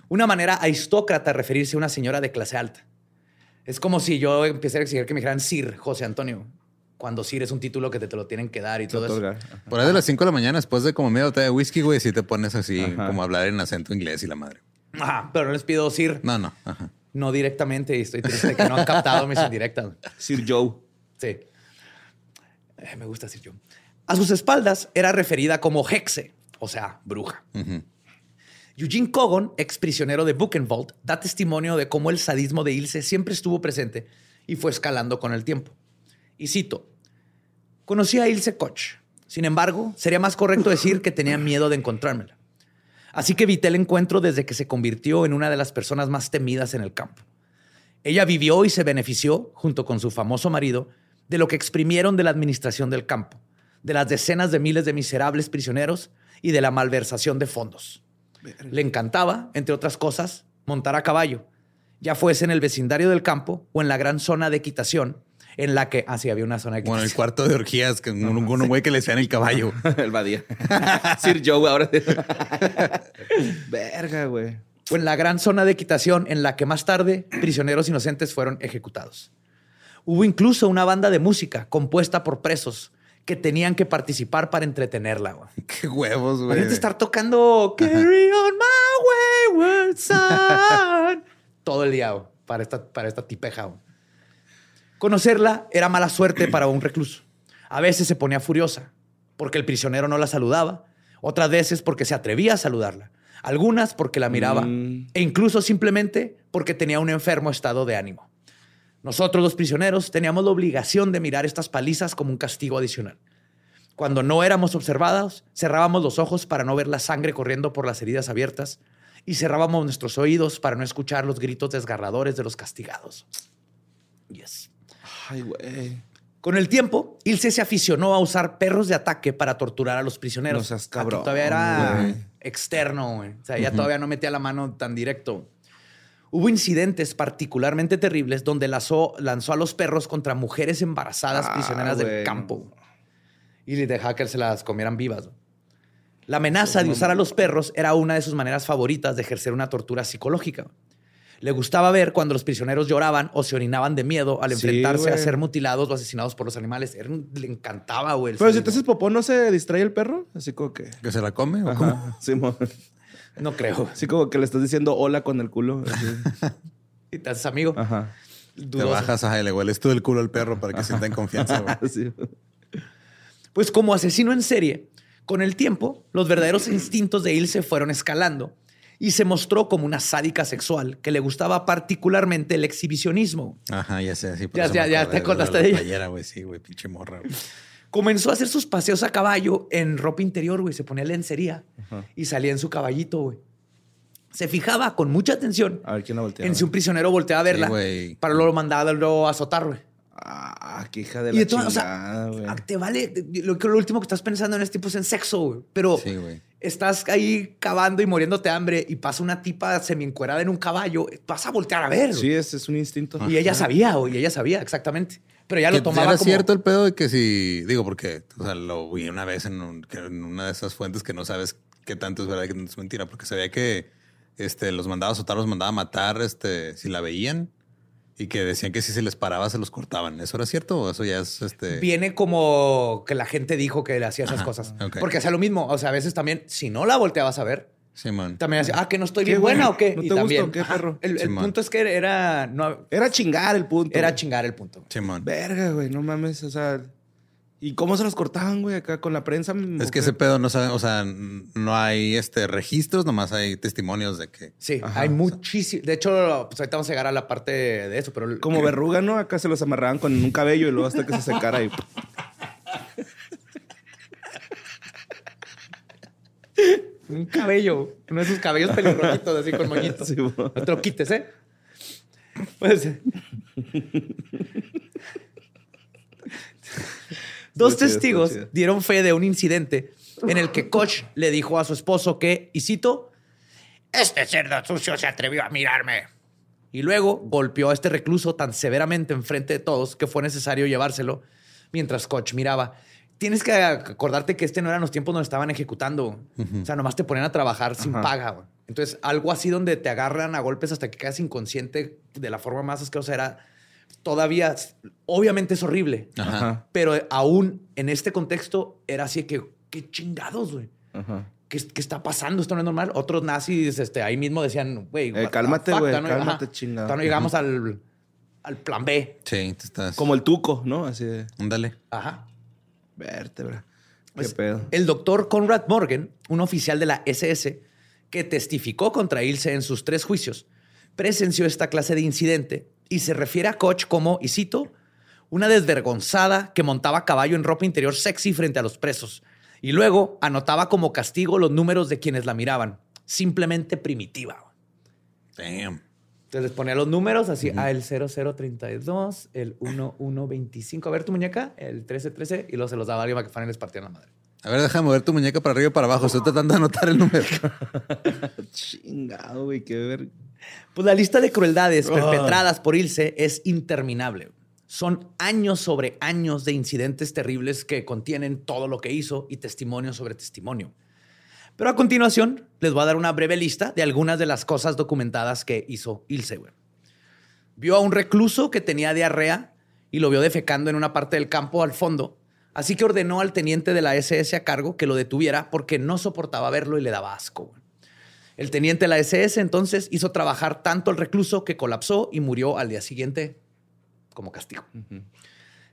Una manera aristócrata de referirse a una señora de clase alta. Es como si yo empecé a exigir que me dijeran Sir José Antonio, cuando Sir es un título que te, te lo tienen que dar y todo eso. Por ahí de las 5 de la mañana, después de como media botella de whisky, güey, si te pones así, Ajá. como a hablar en acento inglés y la madre. Ajá, pero no les pido Sir. No, no. Ajá. No directamente y estoy triste de que no han captado mis indirectas. Sir Joe. Sí. Eh, me gusta decir yo. A sus espaldas era referida como Hexe, o sea, bruja. Eugene Kogon, ex prisionero de Buchenwald, da testimonio de cómo el sadismo de Ilse siempre estuvo presente y fue escalando con el tiempo. Y cito, Conocía a Ilse Koch. Sin embargo, sería más correcto decir que tenía miedo de encontrármela. Así que evité el encuentro desde que se convirtió en una de las personas más temidas en el campo. Ella vivió y se benefició, junto con su famoso marido, de lo que exprimieron de la administración del campo, de las decenas de miles de miserables prisioneros y de la malversación de fondos. Le encantaba, entre otras cosas, montar a caballo, ya fuese en el vecindario del campo o en la gran zona de equitación, en la que así había una zona de. Bueno, el cuarto de orgías, que un, un güey que le sean el caballo. el Badía. Sir Joe ahora. Verga, güey. O en la gran zona de equitación en la que más tarde prisioneros inocentes fueron ejecutados. Hubo incluso una banda de música compuesta por presos que tenían que participar para entretenerla. Güey. Qué huevos, güey. Imagínate estar tocando Carry on my wayward son todo el día güey, para esta, para esta tipeja. güey. Conocerla era mala suerte para un recluso. A veces se ponía furiosa porque el prisionero no la saludaba, otras veces porque se atrevía a saludarla, algunas porque la miraba Mm. e incluso simplemente porque tenía un enfermo estado de ánimo. Nosotros los prisioneros teníamos la obligación de mirar estas palizas como un castigo adicional. Cuando no éramos observados, cerrábamos los ojos para no ver la sangre corriendo por las heridas abiertas y cerrábamos nuestros oídos para no escuchar los gritos desgarradores de los castigados. Yes. Ay, güey. Con el tiempo, Ilse se aficionó a usar perros de ataque para torturar a los prisioneros. No seas Aquí todavía era güey. externo, güey. O sea, ya todavía no metía la mano tan directo. Hubo incidentes particularmente terribles donde lanzó, lanzó a los perros contra mujeres embarazadas Ah, prisioneras del campo. Y les dejaba que se las comieran vivas. La amenaza de usar a los perros era una de sus maneras favoritas de ejercer una tortura psicológica. Le gustaba ver cuando los prisioneros lloraban o se orinaban de miedo al Sí, enfrentarse a ser mutilados o asesinados por los animales. Era un- le encantaba, güey. Pero si haces popó, ¿no se distrae el perro? Así como que... ¿Que se la come o cómo? Sí, No creo. Así como que le estás diciendo hola con el culo. Y te haces amigo. Ajá. Te bajas, y le hueles todo el culo al perro para que sienta en confianza, güey. Sí. Pues como asesino en serie, con el tiempo, los verdaderos instintos de Ilse fueron escalando y se mostró como una sádica sexual que le gustaba particularmente el exhibicionismo. Ajá, ya sé, sí. por Ya- eso ya- te acordaste la de ella. playera, sí, güey, pinche morra. güey. Comenzó a hacer sus paseos a caballo en ropa interior, güey. Se ponía lencería y salía en su caballito, güey. Se fijaba con mucha atención A ver quién la voltea. en si un prisionero volteaba a verla güey. para luego mandarlo a azotar, güey. Ah, qué hija de Y la entonces, o sea, chingada, güey. ah, te vale. Lo, que- lo último que estás pensando en este tipo es en sexo, güey. Pero Sí, güey. Estás ahí cavando y muriéndote de hambre y pasa una tipa semi-encuerada en un caballo, vas a voltear a ver. Sí, ese es un instinto. Y ella sabía, güey, ella sabía exactamente. Pero ya lo tomaba era como... cierto el pedo de que si, digo, porque, o sea, lo vi una vez en, un- que en una de esas fuentes que no sabes qué tanto es verdad y qué tanto es mentira, porque sabía que este, los mandaba a azotar, los mandaba a matar este, si la veían y que decían que si se les paraba se los cortaban. ¿Eso era cierto o eso ya es este? Viene como que la gente dijo que le hacía esas Ajá, cosas. Porque hacía lo mismo. O sea, a veces también, si no la volteabas a ver, Simón. también hacía, ah, que no estoy ¿Qué, bien buena o qué. ¿No Y te también, gustó? ¿Qué, perro? El, punto es que era, no, Era chingar el punto. era chingar el punto. Simón. Verga, güey, no mames, o sea. ¿Y cómo se los cortaban, güey, acá con la prensa? Es que ese pedo no sabe, o sea, no hay este registros, nomás hay testimonios de que. Sí, Ajá, hay o sea. muchísimo. De hecho, pues ahorita vamos a llegar a la parte de eso, pero. Como verruga, ¿no? Acá se los amarraban con un cabello y luego hasta que se secara y... Un cabello, uno de esos cabellos pelirrojitos así con moñitos. Sí, no te lo quites, ¿eh? Pues. Dos chido, testigos dieron fe de un incidente en el que Koch le dijo a su esposo que, y cito, este cerdo sucio se atrevió a mirarme. Y luego golpeó a este recluso tan severamente enfrente de todos que fue necesario llevárselo mientras Koch miraba. Tienes que acordarte que este no eran los tiempos donde estaban ejecutando. O sea, nomás te ponían a trabajar sin Ajá. paga. güey. Entonces, algo así donde te agarran a golpes hasta que quedas inconsciente de la forma más asquerosa era todavía, obviamente es horrible, Ajá. Pero aún en este contexto era así que, qué chingados, güey. ajá. ¿Qué, qué está pasando? Esto no es normal. Otros nazis este, ahí mismo decían, güey, Eh, cálmate, güey, no- cálmate, ajá, chingado. todavía no llegamos al, al plan B. Sí, te estás. Como el tuco, ¿no? Así de... Ándale. Ajá. Vértebra. ¿Qué Pues, pedo? El doctor Conrad Morgan, un oficial de la SS que testificó contra Ilse en sus tres juicios, presenció esta clase de incidente y se refiere a Koch como, y cito, una desvergonzada que montaba caballo en ropa interior sexy frente a los presos y luego anotaba como castigo los números de quienes la miraban. Simplemente primitiva. Damn. Entonces les ponía los números así, ah, el 0032, el 1125. A ver tu muñeca, el 1313, y luego se los daba a alguien para que fueran y les partían la madre. A ver, déjame mover tu muñeca para arriba y para abajo. Estoy tratando de anotar el número. Chingado, güey, qué ver. Pues la lista de crueldades perpetradas por Ilse es interminable. Son años sobre años de incidentes terribles que contienen todo lo que hizo y testimonio sobre testimonio. Pero a continuación les voy a dar una breve lista de algunas de las cosas documentadas que hizo Ilse. güey. Vio a un recluso que tenía diarrea y lo vio defecando en una parte del campo al fondo. Así que ordenó al teniente de la SS a cargo que lo detuviera porque no soportaba verlo y le daba asco. güey. El teniente de la SS entonces hizo trabajar tanto al recluso que colapsó y murió al día siguiente como castigo.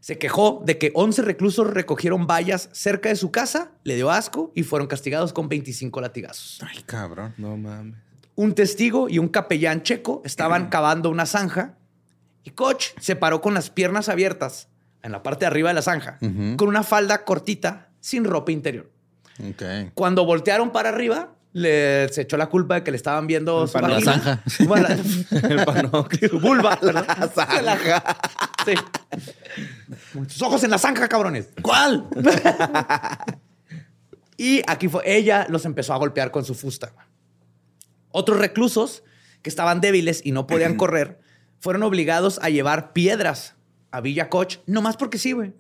Se quejó de que 11 reclusos recogieron vallas cerca de su casa, le dio asco y fueron castigados con 25 latigazos. Ay, cabrón. No mames. Un testigo y un capellán checo estaban cavando una zanja y Koch se paró con las piernas abiertas en la parte de arriba de la zanja, con una falda cortita sin ropa interior. Ok. Cuando voltearon para arriba, le, se echó la culpa de que le estaban viendo su pano- la zanja. Bueno, la- El su vulva, ¿verdad? Sí. Sus ojos en la zanja, cabrones. ¿Cuál? y aquí fue, ella los empezó a golpear con su fusta. Otros reclusos que estaban débiles y no podían correr fueron obligados a llevar piedras a Villa Koch, nomás porque sí, güey.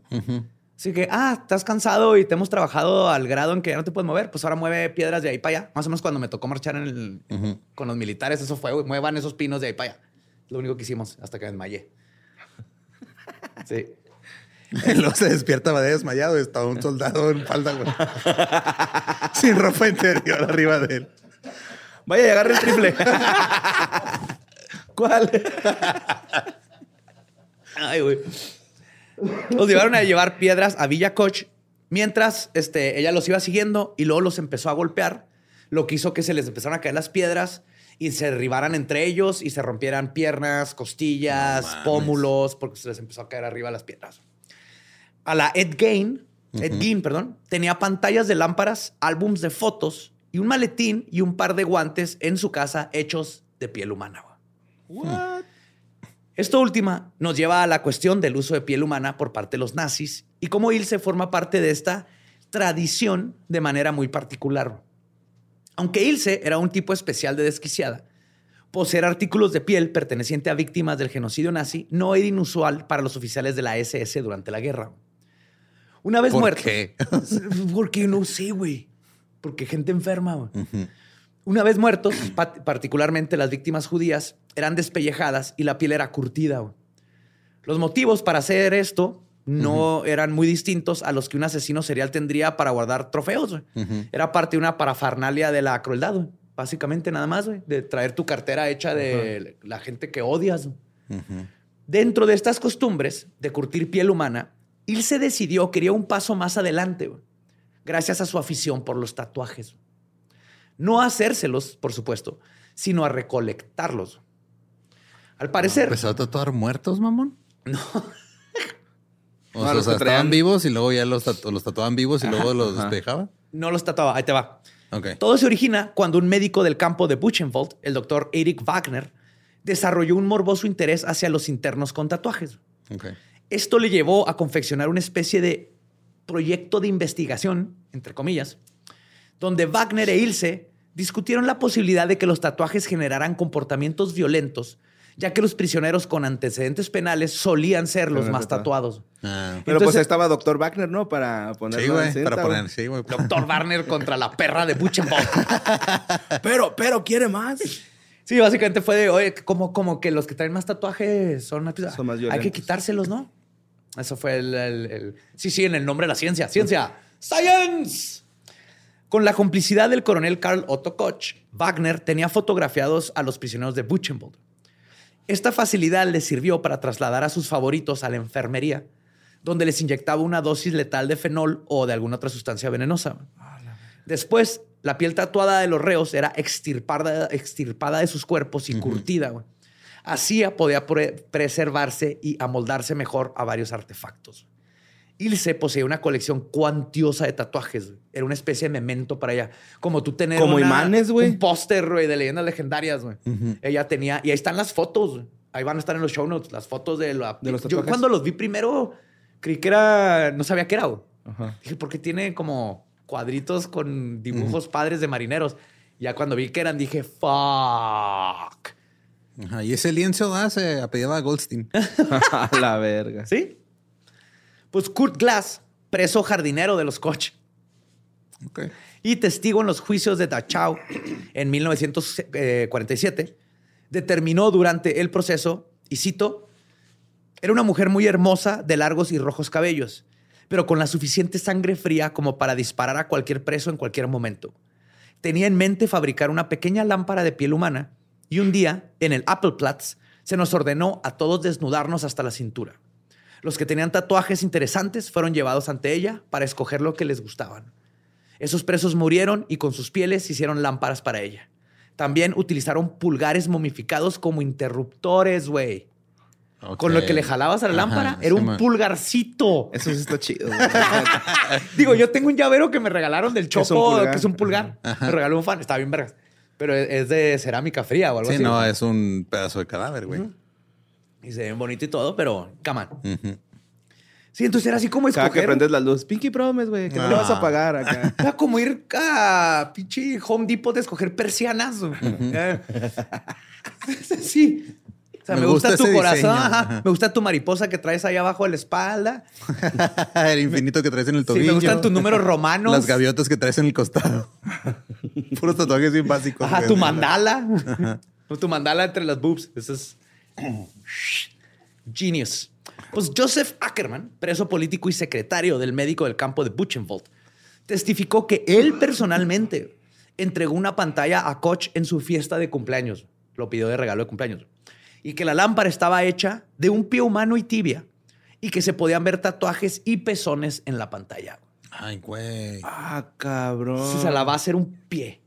Así que, ah, estás cansado y te hemos trabajado al grado en que ya no te puedes mover, pues ahora mueve piedras de ahí para allá. Más o menos cuando me tocó marchar en el- con los militares, eso fue, muevan esos pinos de ahí para allá. Lo único que hicimos hasta que me desmayé. Sí. Luego se despierta, va desmayado y estaba un soldado en falda, güey. Sin ropa interior arriba de él. Vaya y agarre el triple. ¿Cuál? Ay, güey. Los llevaron a llevar piedras a Villa Koch mientras este, ella los iba siguiendo y luego los empezó a golpear, lo que hizo que se les empezaran a caer las piedras y se derribaran entre ellos y se rompieran piernas, costillas, No pómulos, porque se les empezó a caer arriba las piedras. A la Ed Gein, Ed Gein, perdón, tenía pantallas de lámparas, álbums de fotos y un maletín y un par de guantes en su casa hechos de piel humana. güey. Esto última nos lleva a la cuestión del uso de piel humana por parte de los nazis y cómo Ilse forma parte de esta tradición de manera muy particular. Aunque Ilse era un tipo especial de desquiciada, poseer artículos de piel perteneciente a víctimas del genocidio nazi no era inusual para los oficiales de la SS durante la guerra. Una vez ¿Por muertos. qué? Porque no sé, güey. Porque gente enferma. Una vez muertos, pa- particularmente las víctimas judías, eran despellejadas y la piel era curtida. güey. Los motivos para hacer esto no eran muy distintos a los que un asesino serial tendría para guardar trofeos. güey. Era parte de una parafernalia de la crueldad, güey. básicamente nada más, güey, de traer tu cartera hecha de la gente que odias. Dentro de estas costumbres de curtir piel humana, Ilse decidió que iría un paso más adelante, gracias a su afición por los tatuajes. No a hacérselos, por supuesto, sino a recolectarlos. Al parecer, ¿Empezó a tatuar muertos, mamón? No. O No, sea, los que estaban vivos y luego ya los, tatu- los tatuaban vivos y luego los ajá. despejaba. no los tatuaba. Ahí te va. Ok. Todo se origina cuando un médico del campo de Buchenwald, el doctor Eric Wagner, desarrolló un morboso interés hacia los internos con tatuajes. ok. Esto le llevó a confeccionar una especie de proyecto de investigación, entre comillas, donde Wagner e Ilse discutieron la posibilidad de que los tatuajes generaran comportamientos violentos, ya que los prisioneros con antecedentes penales solían ser los Pero más tatuado. tatuados. Ah. Pero Entonces- pues ahí estaba Dr. Wagner, ¿no? Para ponerlo Sí, güey. Para poner, sí, güey. Doctor Wagner contra la perra de Buchenwald. Pero, pero quiere más. Sí, básicamente fue de, oye, como, como que los que traen más tatuajes son, Son más Hay que violentos. quitárselos, ¿no? Eso fue el, el- el- Sí, sí, en el nombre de la ciencia. Ciencia. Science. Con la complicidad del coronel Karl Otto Koch, Wagner tenía fotografiados a los prisioneros de Buchenwald. Esta facilidad le sirvió para trasladar a sus favoritos a la enfermería, donde les inyectaba una dosis letal de fenol o de alguna otra sustancia venenosa. Después, la piel tatuada de los reos era extirpada, extirpada de sus cuerpos y curtida. Así podía pre- preservarse y amoldarse mejor a varios artefactos. Ilse poseía una colección cuantiosa de tatuajes. Era una especie de memento para ella. Como tú tener Como una- imanes, güey. un póster, güey, de leyendas legendarias, güey. Ella tenía... Y ahí están las fotos. güey. Ahí van a estar en los show notes. Las fotos de, la, De los Yo tatuajes. cuando los vi primero, creí que era... No sabía qué era, güey. Dije, ¿por qué tiene como cuadritos con dibujos padres de marineros? Ya cuando vi que eran, dije, fuck. Ajá, y ese lienzo ah, se apellidaba Goldstein. A la verga. ¿Sí? Pues Kurt Glass, preso jardinero de los Koch y testigo en los juicios de Dachau en 1947, determinó durante el proceso, y cito, era una mujer muy hermosa de largos y rojos cabellos, pero con la suficiente sangre fría como para disparar a cualquier preso en cualquier momento. Tenía en mente fabricar una pequeña lámpara de piel humana y un día, en el Appleplatz, se nos ordenó a todos desnudarnos hasta la cintura. Los que tenían tatuajes interesantes fueron llevados ante ella para escoger lo que les gustaban. Esos presos murieron y con sus pieles hicieron lámparas para ella. También utilizaron pulgares momificados como interruptores, güey. Con lo que le jalabas a la Ajá, lámpara, sí, era un man. pulgarcito. Eso sí está chido. Digo, yo tengo un llavero que me regalaron del Chopo, que es un pulgar. Me regaló un fan, está bien vergas. Pero es de cerámica fría o algo Sí, así. no, es un pedazo de cadáver, güey. Y se ven bonito y todo, pero come on. Ujú. Sí, entonces era así como Cada que escoger. prendes la luz, Pinky Promise, güey, que no le vas a Ah. pagar acá. Era como ir a pinche Home Depot de escoger persianas. güey. Sí. O sea, me, Me gusta, gusta tu ese corazón, diseño. ajá. Ajá. me gusta tu mariposa que traes ahí abajo de la espalda. el infinito que traes en el Sí, tobillo. me gustan tus números romanos. Las gaviotas que traes en el costado. Puros tatuajes bien básicos. Ajá, güey. tu mandala. tu mandala entre las boobs. Eso es genius. Pues Joseph Ackerman, preso político y secretario del médico del campo de Buchenwald, testificó que él personalmente entregó una pantalla a Koch en su fiesta de cumpleaños. Lo pidió de regalo de cumpleaños. Y que la lámpara estaba hecha de un pie humano y tibia. Y que se podían ver tatuajes y pezones en la pantalla. Ay, güey. Ah, cabrón. O sea, la va a hacer un pie.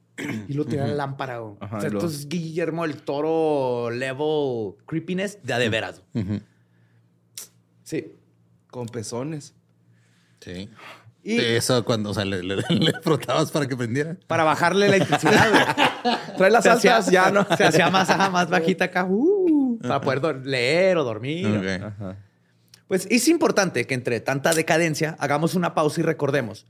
Y lo tiene la lámpara. güey. Ajá, o sea, y luego- entonces Guillermo el Toro level creepiness de a de veras. güey. Sí. Con pezones. Sí. Y Eso cuando, o sea, le, le- le frotabas para que prendiera. para bajarle la intensidad, güey. Trae las Se hacía- altas, ya no. Se hacía más, ajá, más bajita acá. uh, para poder dor- leer o dormir. Ok. Ajá. Pues es importante que entre tanta decadencia hagamos una pausa y recordemos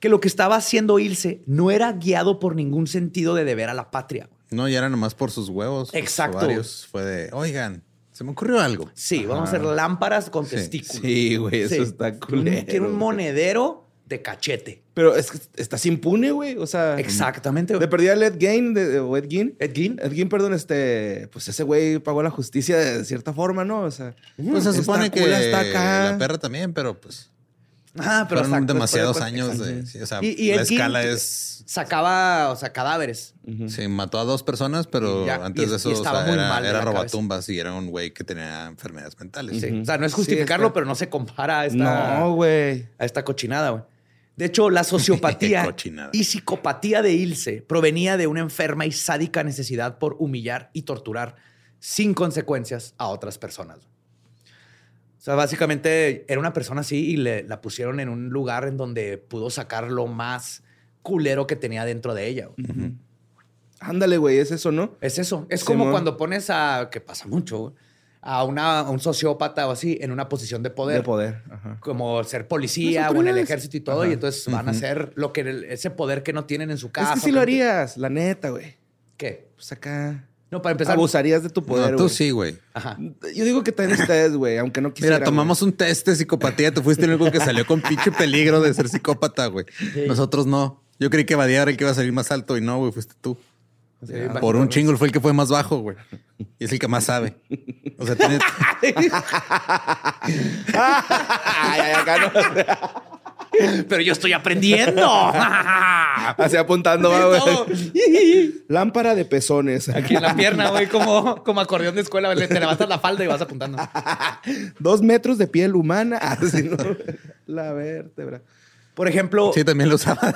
que lo que estaba haciendo Ilse no era guiado por ningún sentido de deber a la patria. güey. No, ya era nomás por sus huevos. Exacto. Fue de, oigan, se me ocurrió algo. Sí, vamos a hacer lámparas con Sí, testículos. Sí, güey, eso Sí. está culero. Quiero un monedero de cachete. Pero es que estás impune, güey. O sea, Exactamente. de perdida el Ed Gein, de, o Ed Gein. Ed Gein. Ed Gein, perdón, este, pues ese güey pagó la justicia de cierta forma, ¿no? O sea, Pues se supone que cula está acá. la perra también, pero pues Ah, pero fueron exacto, demasiados años de... sí, o sea, Y- y la escala es... Sacaba, o sea, cadáveres. Sí, mató a dos personas, pero ya, antes y- de eso o estaba sea, muy era, era robatumbas y era un güey que tenía enfermedades mentales. Sí. O sea, no es justificarlo, pero no se compara a esta, No, güey. a esta cochinada, güey. De hecho, la sociopatía y psicopatía de Ilse provenía de una enferma y sádica necesidad por humillar y torturar sin consecuencias a otras personas. O sea, básicamente era una persona así y le, la pusieron en un lugar en donde pudo sacar lo más culero que tenía dentro de ella. güey. Ándale, güey, es eso, ¿no? Es eso. Es como cuando pones a, que pasa mucho, güey, a, una, a un sociópata o así en una posición de poder. De poder. Ajá. Como ser policía Las o en el ejército y todo. Ajá. Y entonces van a hacer lo que ese poder que no tienen en su casa. es que sí lo harías, la neta, güey. ¿Qué? Pues acá. No, para empezar. Abusarías de tu poder, No, tú sí, güey. Ajá. Yo digo que también ustedes, güey, aunque no quisieran. Mira, tomamos un test de psicopatía. Tú fuiste el único que salió con pinche peligro de ser psicópata, güey. Nosotros no. Yo creí que Badía era el que iba a salir más alto y no, güey, fuiste tú. Sí, Por un chingo fue el que fue más bajo, güey. Y es el que más sabe. O sea, tiene... Ay, ay, acá no. Pero yo estoy aprendiendo. Así apuntando, güey. Lámpara de pezones. Aquí en la pierna, güey, como, como acordeón de escuela. güey, Te levantas la falda y vas apuntando. Dos metros de piel humana. Así, ¿no? La vértebra. Por ejemplo, Sí, también lo usaba.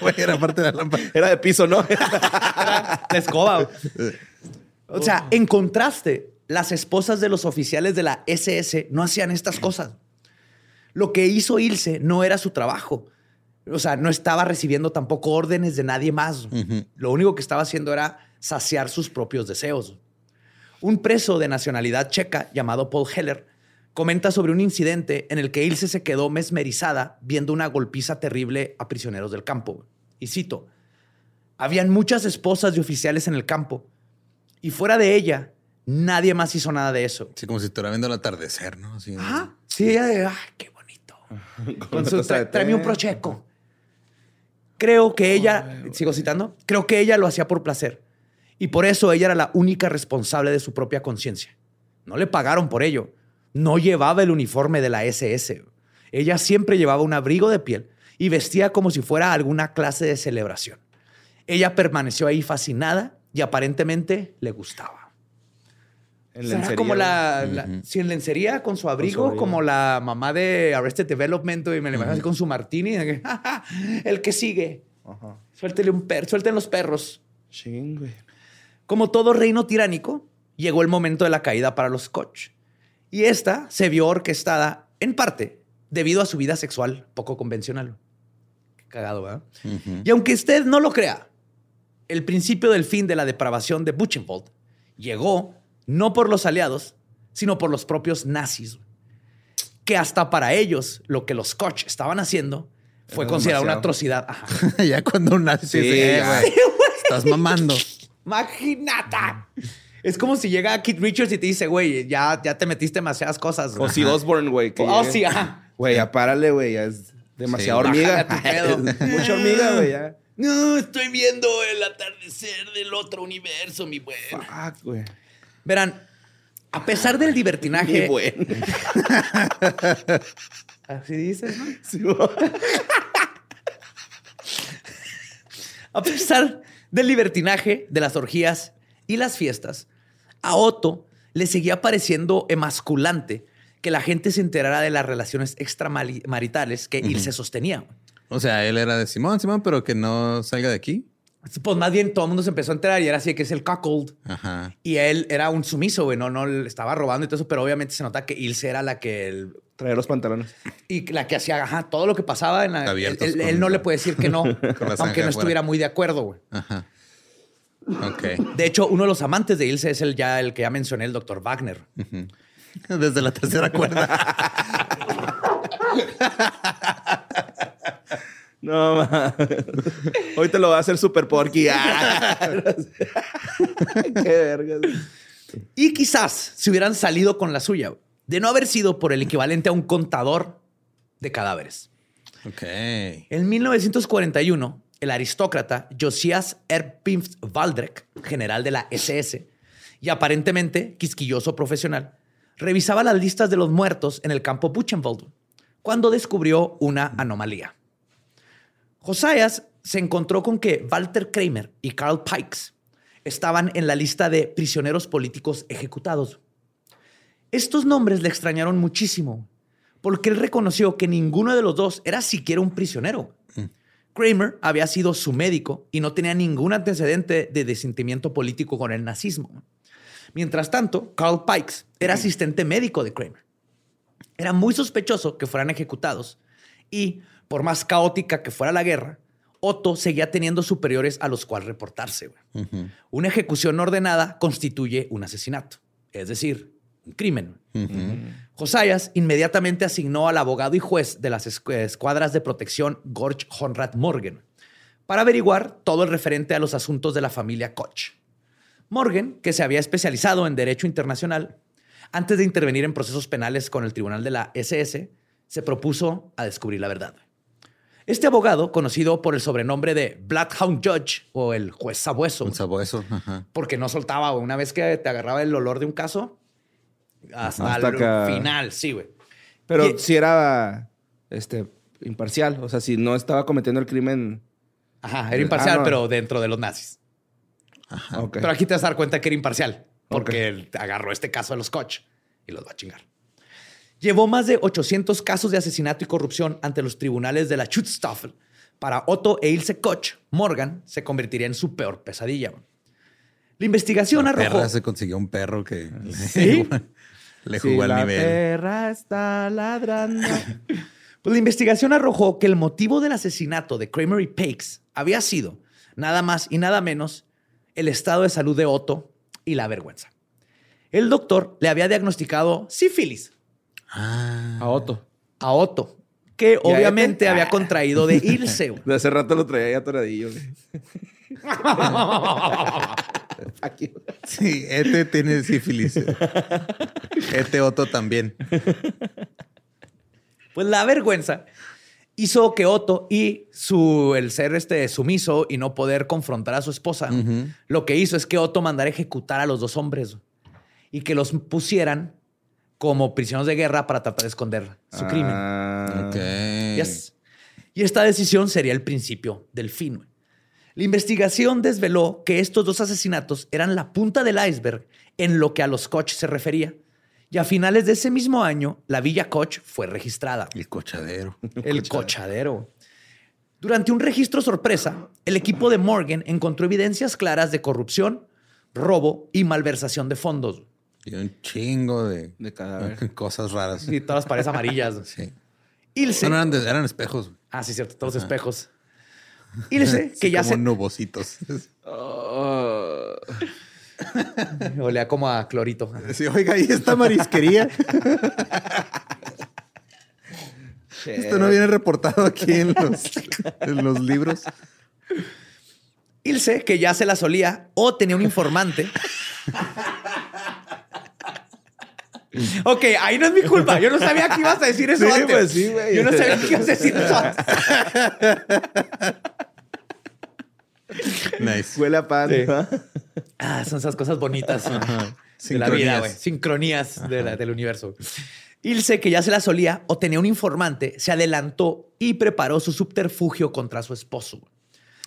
Güey, era parte de la lámpara. Era de piso, ¿no? la escoba. güey. O sea, en contraste, las esposas de los oficiales de la SS no hacían estas cosas. Lo que hizo Ilse no era su trabajo. O sea, no estaba recibiendo tampoco órdenes de nadie más. Lo único que estaba haciendo era saciar sus propios deseos. Un preso de nacionalidad checa llamado Paul Heller comenta sobre un incidente en el que Ilse se quedó mesmerizada viendo una golpiza terrible a prisioneros del campo. Y cito, habían muchas esposas de oficiales en el campo y fuera de ella nadie más hizo nada de eso. Sí, como si estuviera viendo el atardecer, ¿no? Así, Ah, sí, ella de, ay, qué. Con su, tra- tráeme un procheco. Creo que ella, sigo citando, creo que ella lo hacía por placer. Y por eso ella era la única responsable de su propia conciencia. No le pagaron por ello. No llevaba el uniforme de la SS. Ella siempre llevaba un abrigo de piel y vestía como si fuera alguna clase de celebración. Ella permaneció ahí fascinada y aparentemente le gustaba. En Será lencería, como la, la- sí, en lencería con su abrigo, abrigo. como la mamá de Arrested Development y me la imagino así con su martini. de que, "Ja, ja, el que sigue. Ajá. Suéltele un perro, suelten los perros. Como todo reino tiránico, llegó el momento de la caída para los Koch. Y esta se vio orquestada en parte debido a su vida sexual poco convencional. Qué cagado, ¿verdad? Y aunque usted no lo crea, el principio del fin de la depravación de Buchenwald llegó no por los aliados, sino por los propios nazis. Que hasta para ellos lo que los Koch estaban haciendo fue Era considerado una atrocidad. Ajá. ya cuando un nazi Sí, dice, ya. güey, estás mamando. Imagínate. Es como si llega Keith Richards y te dice, güey, ya, ya te metiste demasiadas cosas. O si Osborne, güey. que Oh, llegue. sí, ajá. Güey, ya párale, güey. Ya es demasiada Sí, hormiga. Mucha hormiga, güey. Ya. No, estoy viendo el atardecer del otro universo, mi buen. Fuck, güey. Verán, a pesar del libertinaje. Qué bueno. Así dices, ¿no? Sí. A pesar del libertinaje, de las orgías y las fiestas, a Otto le seguía pareciendo emasculante que la gente se enterara de las relaciones extramaritales que Ilse sostenía. O sea, él era de Simón, Simón, pero que no salga de aquí. Pues más bien todo el mundo se empezó a enterar y era así que es el cuckold. Ajá. Y él era un sumiso, güey, no, no le estaba robando y todo eso, pero obviamente se nota que Ilse era la que él- Traer los pantalones. y la que hacía, ajá, todo lo que pasaba en la, él, no le puede decir que no, aunque no estuviera muy de acuerdo, güey. Ajá. Ok. De hecho, uno de los amantes de Ilse es el ya el que ya mencioné, el doctor Wagner. Desde la tercera cuerda. No, ma. Hoy te lo va a hacer Super Porky. Ah. Qué vergas. Y quizás se hubieran salido con la suya, de no haber sido por el equivalente a un contador de cadáveres. ok. En 1941, el aristócrata Josias Erpinft Valdrek, general de la SS y aparentemente quisquilloso profesional, revisaba las listas de los muertos en el campo Buchenwald cuando descubrió una anomalía. Josias se encontró con que Walter Kramer y Karl Pikes estaban en la lista de prisioneros políticos ejecutados. Estos nombres le extrañaron muchísimo, porque él reconoció que ninguno de los dos era siquiera un prisionero. Kramer había sido su médico y no tenía ningún antecedente de desentimiento político con el nazismo. Mientras tanto, Carl Pikes era asistente médico de Kramer. Era muy sospechoso que fueran ejecutados y, por más caótica que fuera la guerra, Otto seguía teniendo superiores a los cuales reportarse. Una ejecución ordenada constituye un asesinato, es decir, un crimen. Josias inmediatamente asignó al abogado y juez de las escu- escuadras de protección Gorch Honrad Morgan para averiguar todo el referente a los asuntos de la familia Koch. Morgan, que se había especializado en derecho internacional, antes de intervenir en procesos penales con el tribunal de la SS, se propuso a descubrir la verdad. Este abogado, conocido por el sobrenombre de Bloodhound Judge o el juez sabueso, Un sabueso. Ajá. porque no soltaba. Una vez que te agarraba el olor de un caso, hasta, Hasta el acá. final, sí, güey. Pero Y- si era este, imparcial. O sea, si no estaba cometiendo el crimen. Ajá, era imparcial, Ah, no. pero dentro de los nazis. Ok. Pero aquí te vas a dar cuenta que era imparcial, porque él agarró este caso de los Koch y los va a chingar. Llevó más de 800 casos de asesinato y corrupción ante los tribunales de la Schutzstaffel. Para Otto e Ilse Koch, Morgan se convertiría en su peor pesadilla. La investigación La arrojó. perra se consiguió un perro que le- ¿Sí? le Si jugó al la nivel. perra está ladrando. Pues la investigación arrojó que el motivo del asesinato de Kramer y Pakes había sido nada más y nada menos el estado de salud de Otto y la vergüenza. El doctor le había diagnosticado sífilis Ah, A Otto. a Otto, que a obviamente este? había contraído de Ilse. güey. De hace rato lo traía ya atoradillo. sí, este tiene sífilis. Este Otto también. Pues la vergüenza hizo que Otto y su el ser este sumiso y no poder confrontar a su esposa, lo que hizo es que Otto mandara ejecutar a los dos hombres y que los pusieran como prisioneros de guerra para tratar de esconder su crimen. Ah. Ok. Yes. Y esta decisión sería el principio del fin. La investigación desveló que estos dos asesinatos eran la punta del iceberg en lo que a los Koch se refería. Y a finales de ese mismo año, la villa Koch fue registrada. El cochadero. El cochadero. Durante un registro sorpresa, el equipo de Morgan encontró evidencias claras de corrupción, robo y malversación de fondos. Un chingo de, De cadáver. cosas raras. Y todas las paredes amarillas. Sí. Ilse. No, eran, de- eran espejos. Ah, sí, cierto, todos espejos. Ilse, que ya como se nubositos. Oh. olía como a clorito. Sí, oiga, ¿y esta marisquería? Esto no viene reportado aquí en los, en los libros. Ilse, que ya se la solía o tenía un informante. ok, ahí no es mi culpa. Yo no sabía que ibas a decir eso Sí, antes. pues sí, güey. Yo no sabía que ibas a decir eso antes. Nice. Huele a pan. Sí. ¿ah? Ah, son esas cosas bonitas de la vida, Sincronías. güey. Sincronías de la- del universo. Ilse, que ya se la solía o tenía un informante, se adelantó y preparó su subterfugio contra su esposo.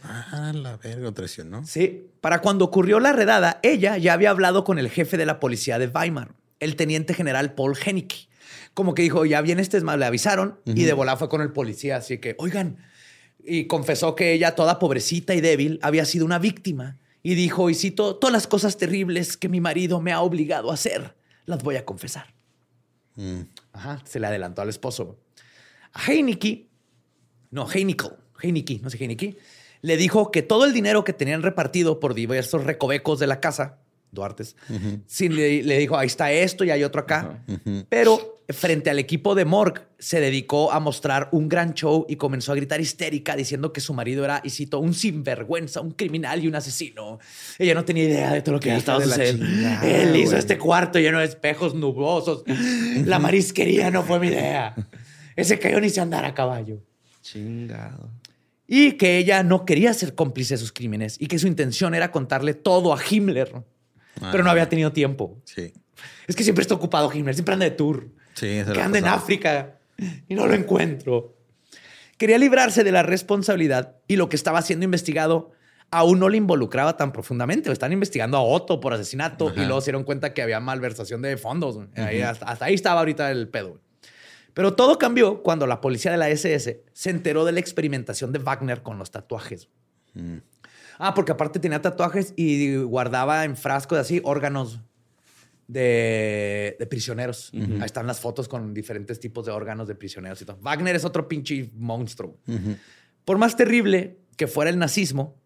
Ah, la verga, traicionó. Sí, para cuando ocurrió la redada, ella ya había hablado con el jefe de la policía de Weimar, el teniente general Paul Hennicke. Como que dijo, ya viene este desmadre, le avisaron y de volada fue con el policía. Así que, oigan, y confesó que ella, toda pobrecita y débil, había sido una víctima. Y dijo, y cito, todas las cosas terribles que mi marido me ha obligado a hacer, las voy a confesar. Mm. Ajá, se le adelantó al esposo. A Heineke, no, Heinickel, Heineke, no sé Heineke, le dijo que todo el dinero que tenían repartido por diversos recovecos de la casa, Duartes, sí, le, le dijo, ahí está esto y hay otro acá. Pero frente al equipo de Morg se dedicó a mostrar un gran show y comenzó a gritar histérica diciendo que su marido era, y cito, un sinvergüenza, un criminal y un asesino. Ella no tenía idea de todo lo que estaba sucediendo. Él hizo güey. este cuarto lleno de espejos nubosos. La marisquería no fue mi idea. Ese cayó ni se andar a caballo. Chingado. Y que ella no quería ser cómplice de sus crímenes y que su intención era contarle todo a Himmler, pero no Ah. había tenido tiempo. Sí. Es que siempre está ocupado Himmler, siempre anda de tour. Sí, esa que anda en. África y no lo encuentro. Quería librarse de la responsabilidad y lo que estaba siendo investigado aún no le involucraba tan profundamente. Están investigando a Otto por asesinato y Ajá. luego se dieron cuenta que había malversación de fondos. Ahí hasta, hasta ahí estaba ahorita el pedo. Pero todo cambió cuando la policía de la SS se enteró de la experimentación de Wagner con los tatuajes. Mm. Ah, porque aparte tenía tatuajes y guardaba en frascos así órganos de, de prisioneros. Ahí están las fotos con diferentes tipos de órganos de prisioneros y todo. Wagner es otro pinche monstruo. Por más terrible que fuera el nazismo,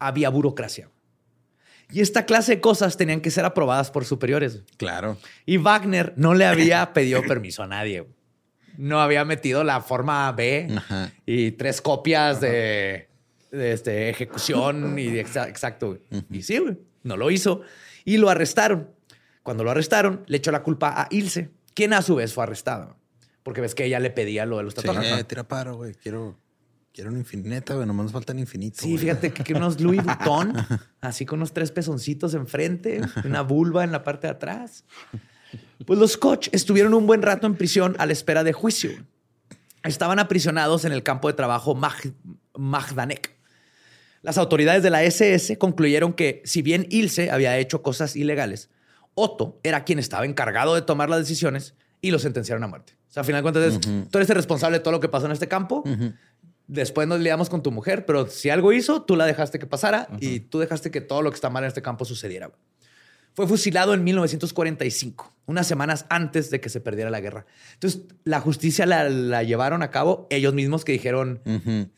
había burocracia. Y esta clase de cosas tenían que ser aprobadas por superiores. Claro. Y Wagner no le había pedido permiso a nadie. No había metido la forma B Ajá. y tres copias de, este, ejecución y de exa- exacto. güey. Y sí, güey, no lo hizo y lo arrestaron. Cuando lo arrestaron, le echó la culpa a Ilse, quien a su vez fue arrestada. Porque ves que ella le pedía lo de los Sí, tatuajes. eh, tira paro, güey. Quiero, quiero un infinita, güey. Nomás nos faltan infinito. Sí, güey. fíjate que, que unos Louis Vuitton, así con unos tres pezoncitos enfrente, una vulva en la parte de atrás. Pues los Koch estuvieron un buen rato en prisión a la espera de juicio. Estaban aprisionados en el campo de trabajo Mag- Magdanek. Las autoridades de la SS concluyeron que, si bien Ilse había hecho cosas ilegales, Otto era quien estaba encargado de tomar las decisiones y lo sentenciaron a muerte. O sea, al final de cuentas, tú eres el responsable de todo lo que pasó en este campo. Después nos liamos con tu mujer, pero si algo hizo, tú la dejaste que pasara y tú dejaste que todo lo que está mal en este campo sucediera. Fue fusilado en 1945, unas semanas antes de que se perdiera la guerra. Entonces, la justicia la, la llevaron a cabo ellos mismos que dijeron,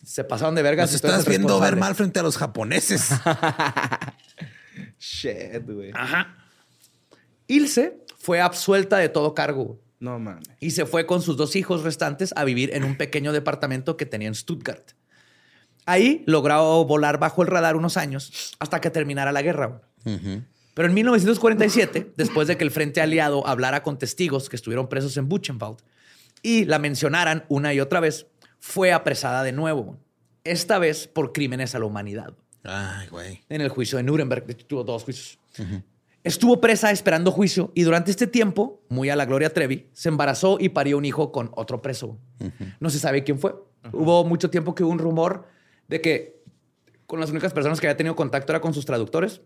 se pasaron de vergas. Nos estás viendo ver responsable". mal frente a los japoneses. Shit, güey. Ajá. Ilse fue absuelta de todo cargo No mames. y se fue con sus dos hijos restantes a vivir en un pequeño departamento que tenía en Stuttgart. Ahí logró volar bajo el radar unos años hasta que terminara la guerra. güey. Pero en 1947, después de que el Frente Aliado hablara con testigos que estuvieron presos en Buchenwald y la mencionaran una y otra vez, fue apresada de nuevo. Esta vez por crímenes a la humanidad Ay, güey. en el juicio de Nuremberg. De hecho, tuvo dos juicios. Estuvo presa esperando juicio y durante este tiempo, muy a la Gloria Trevi, se embarazó y parió un hijo con otro preso. No se sabe quién fue. Hubo mucho tiempo que hubo un rumor de que con las únicas personas que había tenido contacto era con sus traductores,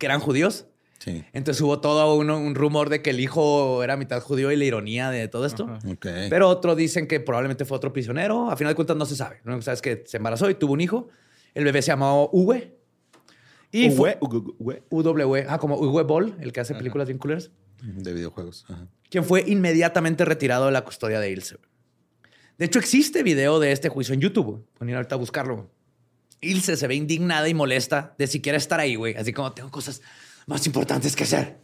que eran judíos. Sí. Entonces hubo todo uno- un rumor de que el hijo era mitad judío y la ironía de todo esto. Pero otros dicen que probablemente fue otro prisionero. A final de cuentas no se sabe. Lo único que se embarazó y tuvo un hijo. El bebé se llamó Uwe. Y fue Uwe. UW. Ah, como Uwe Boll, el que hace películas bien culeras. de videojuegos. Ajá. Quien fue inmediatamente retirado de la custodia de Ilse. De hecho, existe video de este juicio en YouTube. Pueden ir ahorita a buscarlo. Ilse se ve indignada y molesta de siquiera estar ahí, güey. Así como tengo cosas más importantes que hacer.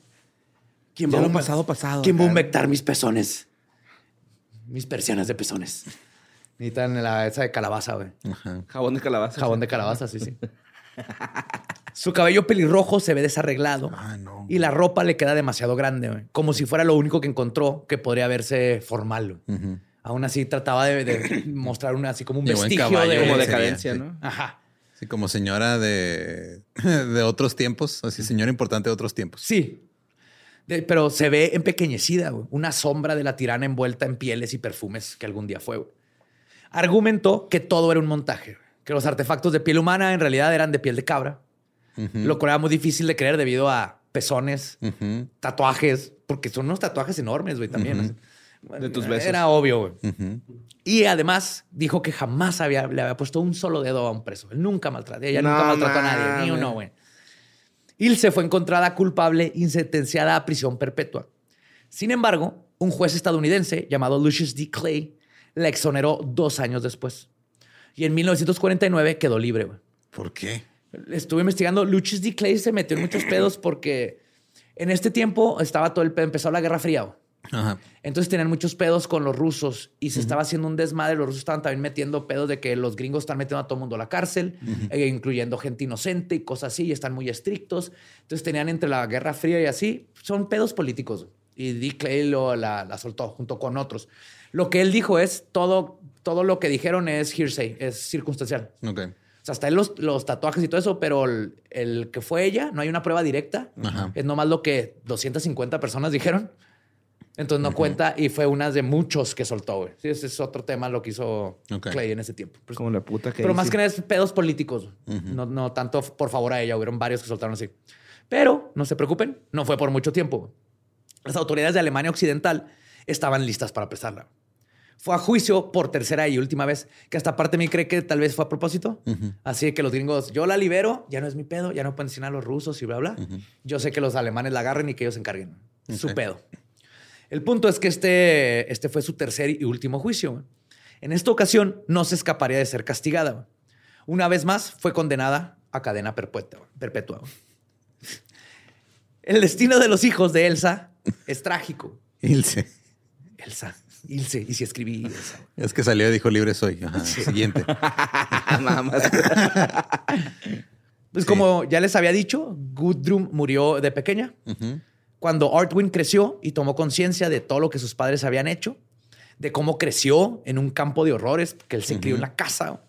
¿Quién Ya va a lo pasado, pasado, ¿Quién va a humectar mis pezones? Mis persianas de pezones. Necesitan la esa de calabaza, güey. Ajá. Jabón de calabaza. Jabón de calabaza, sí, sí. Su cabello pelirrojo se ve desarreglado. Ah, no. Y la ropa le queda demasiado grande, güey. como si fuera lo único que encontró que podría verse formal. güey. Ujú. Aún así trataba de, de mostrar una, así como un De buen vestigio caballo, de... Como decadencia, sí. ¿no? Ajá. Sí, como señora de, de otros tiempos, así señora importante de otros tiempos. Sí. De- pero se ve empequeñecida. Una sombra de la tirana envuelta en pieles y perfumes que algún día fue. Argumentó que todo era un montaje. Que los artefactos de piel humana en realidad eran de piel de cabra. Lo cual era muy difícil de creer debido a pezones, tatuajes, porque son unos tatuajes enormes, güey, también. De tus besos. Era obvio, güey. Y además dijo que jamás había, le había puesto un solo dedo a un preso. Él nunca maltrató. Ella No nunca maltrató a nadie, ni uno, güey. Ilse fue encontrada culpable y sentenciada a prisión perpetua. Sin embargo, un juez estadounidense llamado Lucius D. Clay la exoneró dos años después. Y en 1949 quedó libre, güey. ¿Por qué? Estuve investigando. Lucius D. Clay se metió en muchos pedos porque en este tiempo estaba todo el pedo, empezó la Guerra Fría. güey. Ajá. Entonces tenían muchos pedos con los rusos y se estaba haciendo un desmadre. Los rusos estaban también metiendo pedos de que los gringos están metiendo a todo el mundo a la cárcel, eh, incluyendo gente inocente y cosas así, y están muy estrictos. Entonces tenían entre la Guerra Fría y así, son pedos políticos. Y Dick Clay lo, la, la soltó junto con otros. Lo que él dijo es todo, todo lo que dijeron es hearsay, es circunstancial. Ok. O sea, hasta él los, los tatuajes y todo eso, pero el, el que fue ella, no hay una prueba directa. Ajá. Es nomás lo que 250 personas dijeron. Entonces no cuenta y fue una de muchos que soltó, güey. Sí, ese es otro tema lo que hizo. Clay en ese tiempo. Pero, Como la puta que pero más que nada es pedos políticos. no, no tanto por favor a ella. Hubieron varios que soltaron así. Pero no se preocupen, no fue por mucho tiempo. Las autoridades de Alemania Occidental estaban listas para apresarla. Fue a juicio por tercera y última vez, que hasta parte de mí cree que tal vez fue a propósito. Así que los gringos, yo la libero, ya no es mi pedo, ya no pueden a los rusos y bla, bla. Yo sé que los alemanes la agarren y que ellos se encarguen. Su pedo. El punto es que este, este fue su tercer y último juicio. En esta ocasión no se escaparía de ser castigada. Una vez más fue condenada a cadena perpetua. El destino de los hijos de Elsa es trágico. Ilse. Elsa, Ilse, y si escribí Elsa. Es que salió y dijo libre soy. Ajá. Siguiente. Mamás. Pues Sí. como ya les había dicho, Gudrun murió de pequeña. Ujú. Cuando Artwin creció y tomó conciencia de todo lo que sus padres habían hecho, de cómo creció en un campo de horrores, que él se crió en la casa,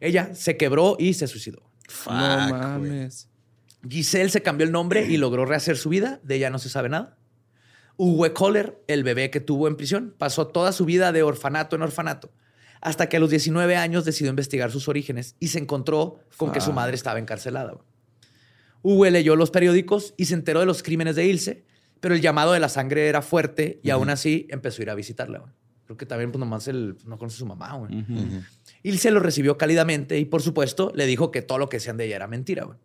ella se quebró y se suicidó. Fuck, no mames. Giselle se cambió el nombre y logró rehacer su vida. De ella no se sabe nada. Uwe Kohler, el bebé que tuvo en prisión, pasó toda su vida de orfanato en orfanato, hasta que a los 19 años decidió investigar sus orígenes y se encontró con que su madre estaba encarcelada. Uwe leyó los periódicos y se enteró de los crímenes de Ilse, pero el llamado de la sangre era fuerte y aún así empezó a ir a visitarla. Creo que también, pues nomás él no conoce a su mamá, güey. Ilse lo recibió cálidamente y, por supuesto, le dijo que todo lo que decían de ella era mentira, güey.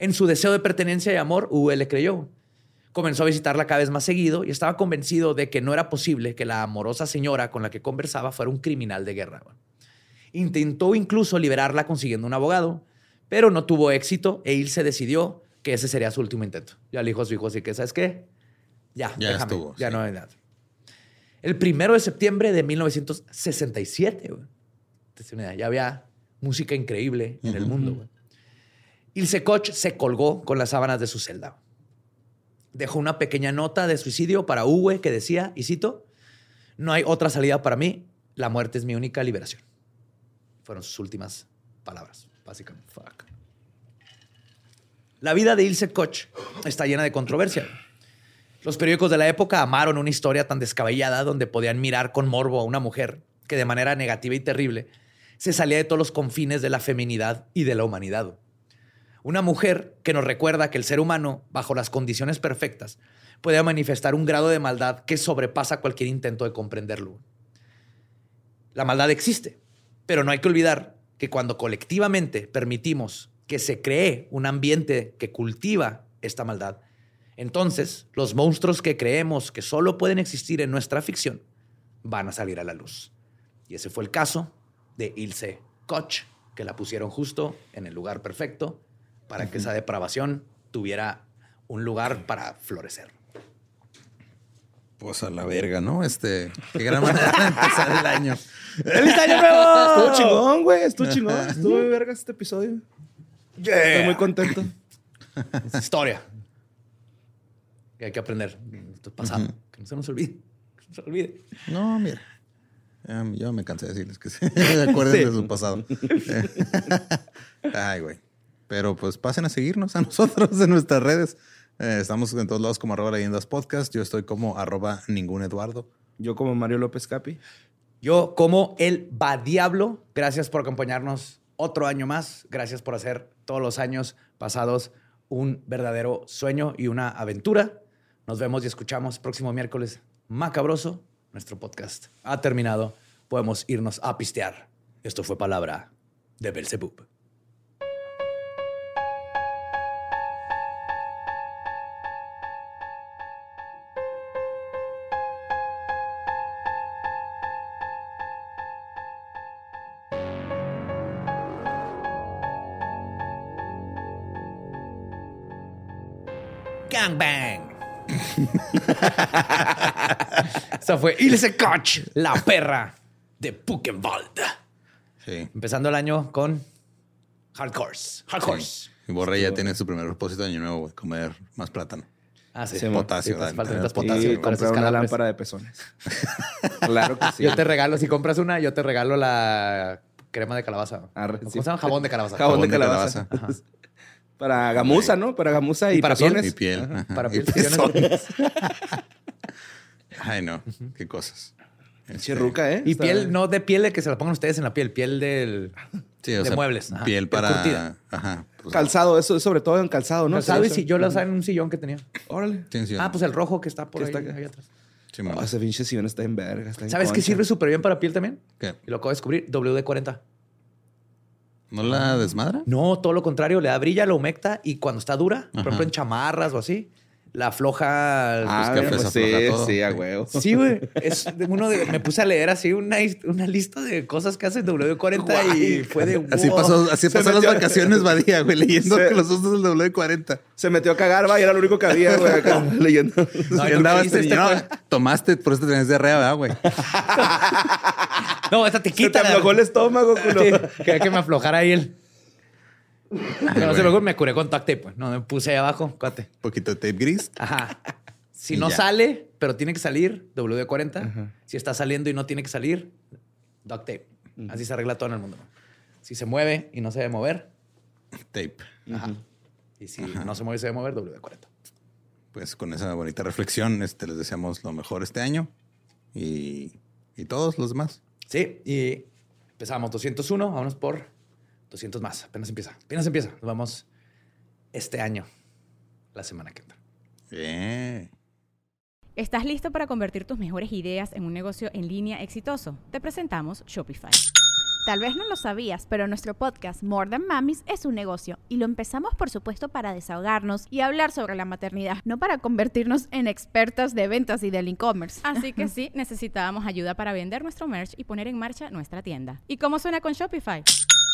En su deseo de pertenencia y amor, Uwe le creyó. Comenzó a visitarla cada vez más seguido y estaba convencido de que no era posible que la amorosa señora con la que conversaba fuera un criminal de guerra. güey. Intentó incluso liberarla consiguiendo un abogado, pero no tuvo éxito e Ilse decidió que ese sería su último intento. Ya le dijo a su hijo así que, ¿sabes qué? Ya, Ya déjame, estuvo, ya sí. no hay nada. El primero de septiembre de 1967, güey. Ya había música increíble en el mundo, güey. Ilse Koch se colgó con las sábanas de su celda. Dejó una pequeña nota de suicidio para Uwe que decía, y cito, no hay otra salida para mí, la muerte es mi única liberación. Fueron sus últimas palabras, básicamente. Fuck. La vida de Ilse Koch está llena de controversia. Los periódicos de la época amaron una historia tan descabellada donde podían mirar con morbo a una mujer que de manera negativa y terrible se salía de todos los confines de la feminidad y de la humanidad. Una mujer que nos recuerda que el ser humano, bajo las condiciones perfectas, puede manifestar un grado de maldad que sobrepasa cualquier intento de comprenderlo. La maldad existe, pero no hay que olvidar que cuando colectivamente permitimos que se cree un ambiente que cultiva esta maldad, entonces los monstruos que creemos que solo pueden existir en nuestra ficción van a salir a la luz. Y ese fue el caso de Ilse Koch, que la pusieron justo en el lugar perfecto para que esa depravación tuviera un lugar para florecer. Pues a la verga, ¿no? Este, qué gran manera de empezar el año. ¡Feliz año nuevo! Estuvo chingón, güey. Estuvo chingón. Estuvo muy verga este episodio. Estoy muy contento. Es historia. Que hay que aprender. Esto es pasado. Que no se nos olvide. Que no se nos olvide. No, mira. Ya, Yo me cansé de decirles que se acuerden Sí. de su pasado. Ay, güey. Pero pues pasen a seguirnos a nosotros en nuestras redes. Eh, estamos en todos lados como arroba leyendas podcast. Yo estoy como arroba ningún Eduardo. Yo como Mario López Capi. Yo, como el va diablo, gracias por acompañarnos otro año más. Gracias por hacer todos los años pasados un verdadero sueño y una aventura. Nos vemos y escuchamos próximo miércoles. Macabroso, nuestro podcast ha terminado. Podemos irnos a pistear. Esto fue palabra de Belzebub. Esa fue Ilse Koch, la perra de Buchenwald. Sí. Empezando el año con hardcores. Hardcores. Sí. Y Borre ya tiene su primer propósito de año nuevo, güey. Comer más plátano. Ah, sí. Sí, potasio, Sí, pues, falta potasio. Y para comprar una calambres. lámpara de pezones. claro que sí. Yo te regalo, si compras una, yo te regalo la crema de calabaza. Arre, ¿Cómo sí. se llama? Jabón de calabaza. Jabón de Jabón de calabaza. calabaza. Para gamuza, ¿no? Para gamuza y, Y para piel. pezones. Y piel. Ajá. ajá. Para Y piel, pezones. Ay, no. Qué cosas. Pinche ruca, ¿eh? Y Está- piel, no de piel de que se la pongan ustedes en la piel, piel del... Sí, o de sea, muebles. ajá, Piel para. Ajá. pues, Calzado, eso es sobre todo en calzado, ¿no? Calzado y si yo la usaba en un sillón que tenía. Órale. Ah, pues el rojo que está por ahí, está ahí atrás. sí. Oh, ese pinche sillón está en verga. está en ¿Sabes qué sirve súper bien para piel también? ¿Qué? Y lo acabo de descubrir, WD-40. ¿No la desmadra? No, todo lo contrario, le da brilla, la humecta y cuando está dura, por ejemplo en chamarras o así, la afloja. Ah, Pues, pues, sí, todo. sí, a huevo. Sí, güey. Es de uno de, me puse a leer así una, una lista de cosas que hace W40 y fue de Así wow. pasó, así pasó las vacaciones, Badía, güey, leyendo Se- que los usos del W40. Se metió a cagar, va, y era lo único que había, güey, acá leyendo. No, Y ¿y tú andabas qué dices, y no, este tomaste, por eso te tenías diarrea, ¿verdad, güey? No, esta te Se te quita. aflojó el estómago, culo. Sí, quería que me aflojara ahí el. Pero no sé, luego me curé con tape, pues. No, me puse ahí abajo, cuate. Un poquito de tape gris. Ajá. Si Y no ya. sale, pero tiene que salir, WD-40. Ajá. Si está saliendo y no tiene que salir, duct tape. Así se arregla todo en el mundo. Si se mueve y no se debe mover, Tape. ajá. Y si no se mueve y se debe mover, WD-40. Pues con esa bonita reflexión, este, les deseamos lo mejor este año y, y todos los demás. Sí, y empezamos 201, vámonos por 200 más. Apenas empieza. Apenas empieza. Nos vamos este año, la semana que entra. Bien. ¿Estás listo para convertir tus mejores ideas en un negocio en línea exitoso? Te presentamos Shopify. Tal vez no lo sabías, pero nuestro podcast More Than Mamis es un negocio y lo empezamos por supuesto para desahogarnos y hablar sobre la maternidad, no para convertirnos en expertas de ventas y del e-commerce. Así que sí, necesitábamos ayuda para vender nuestro merch y poner en marcha nuestra tienda. ¿Y cómo suena con Shopify?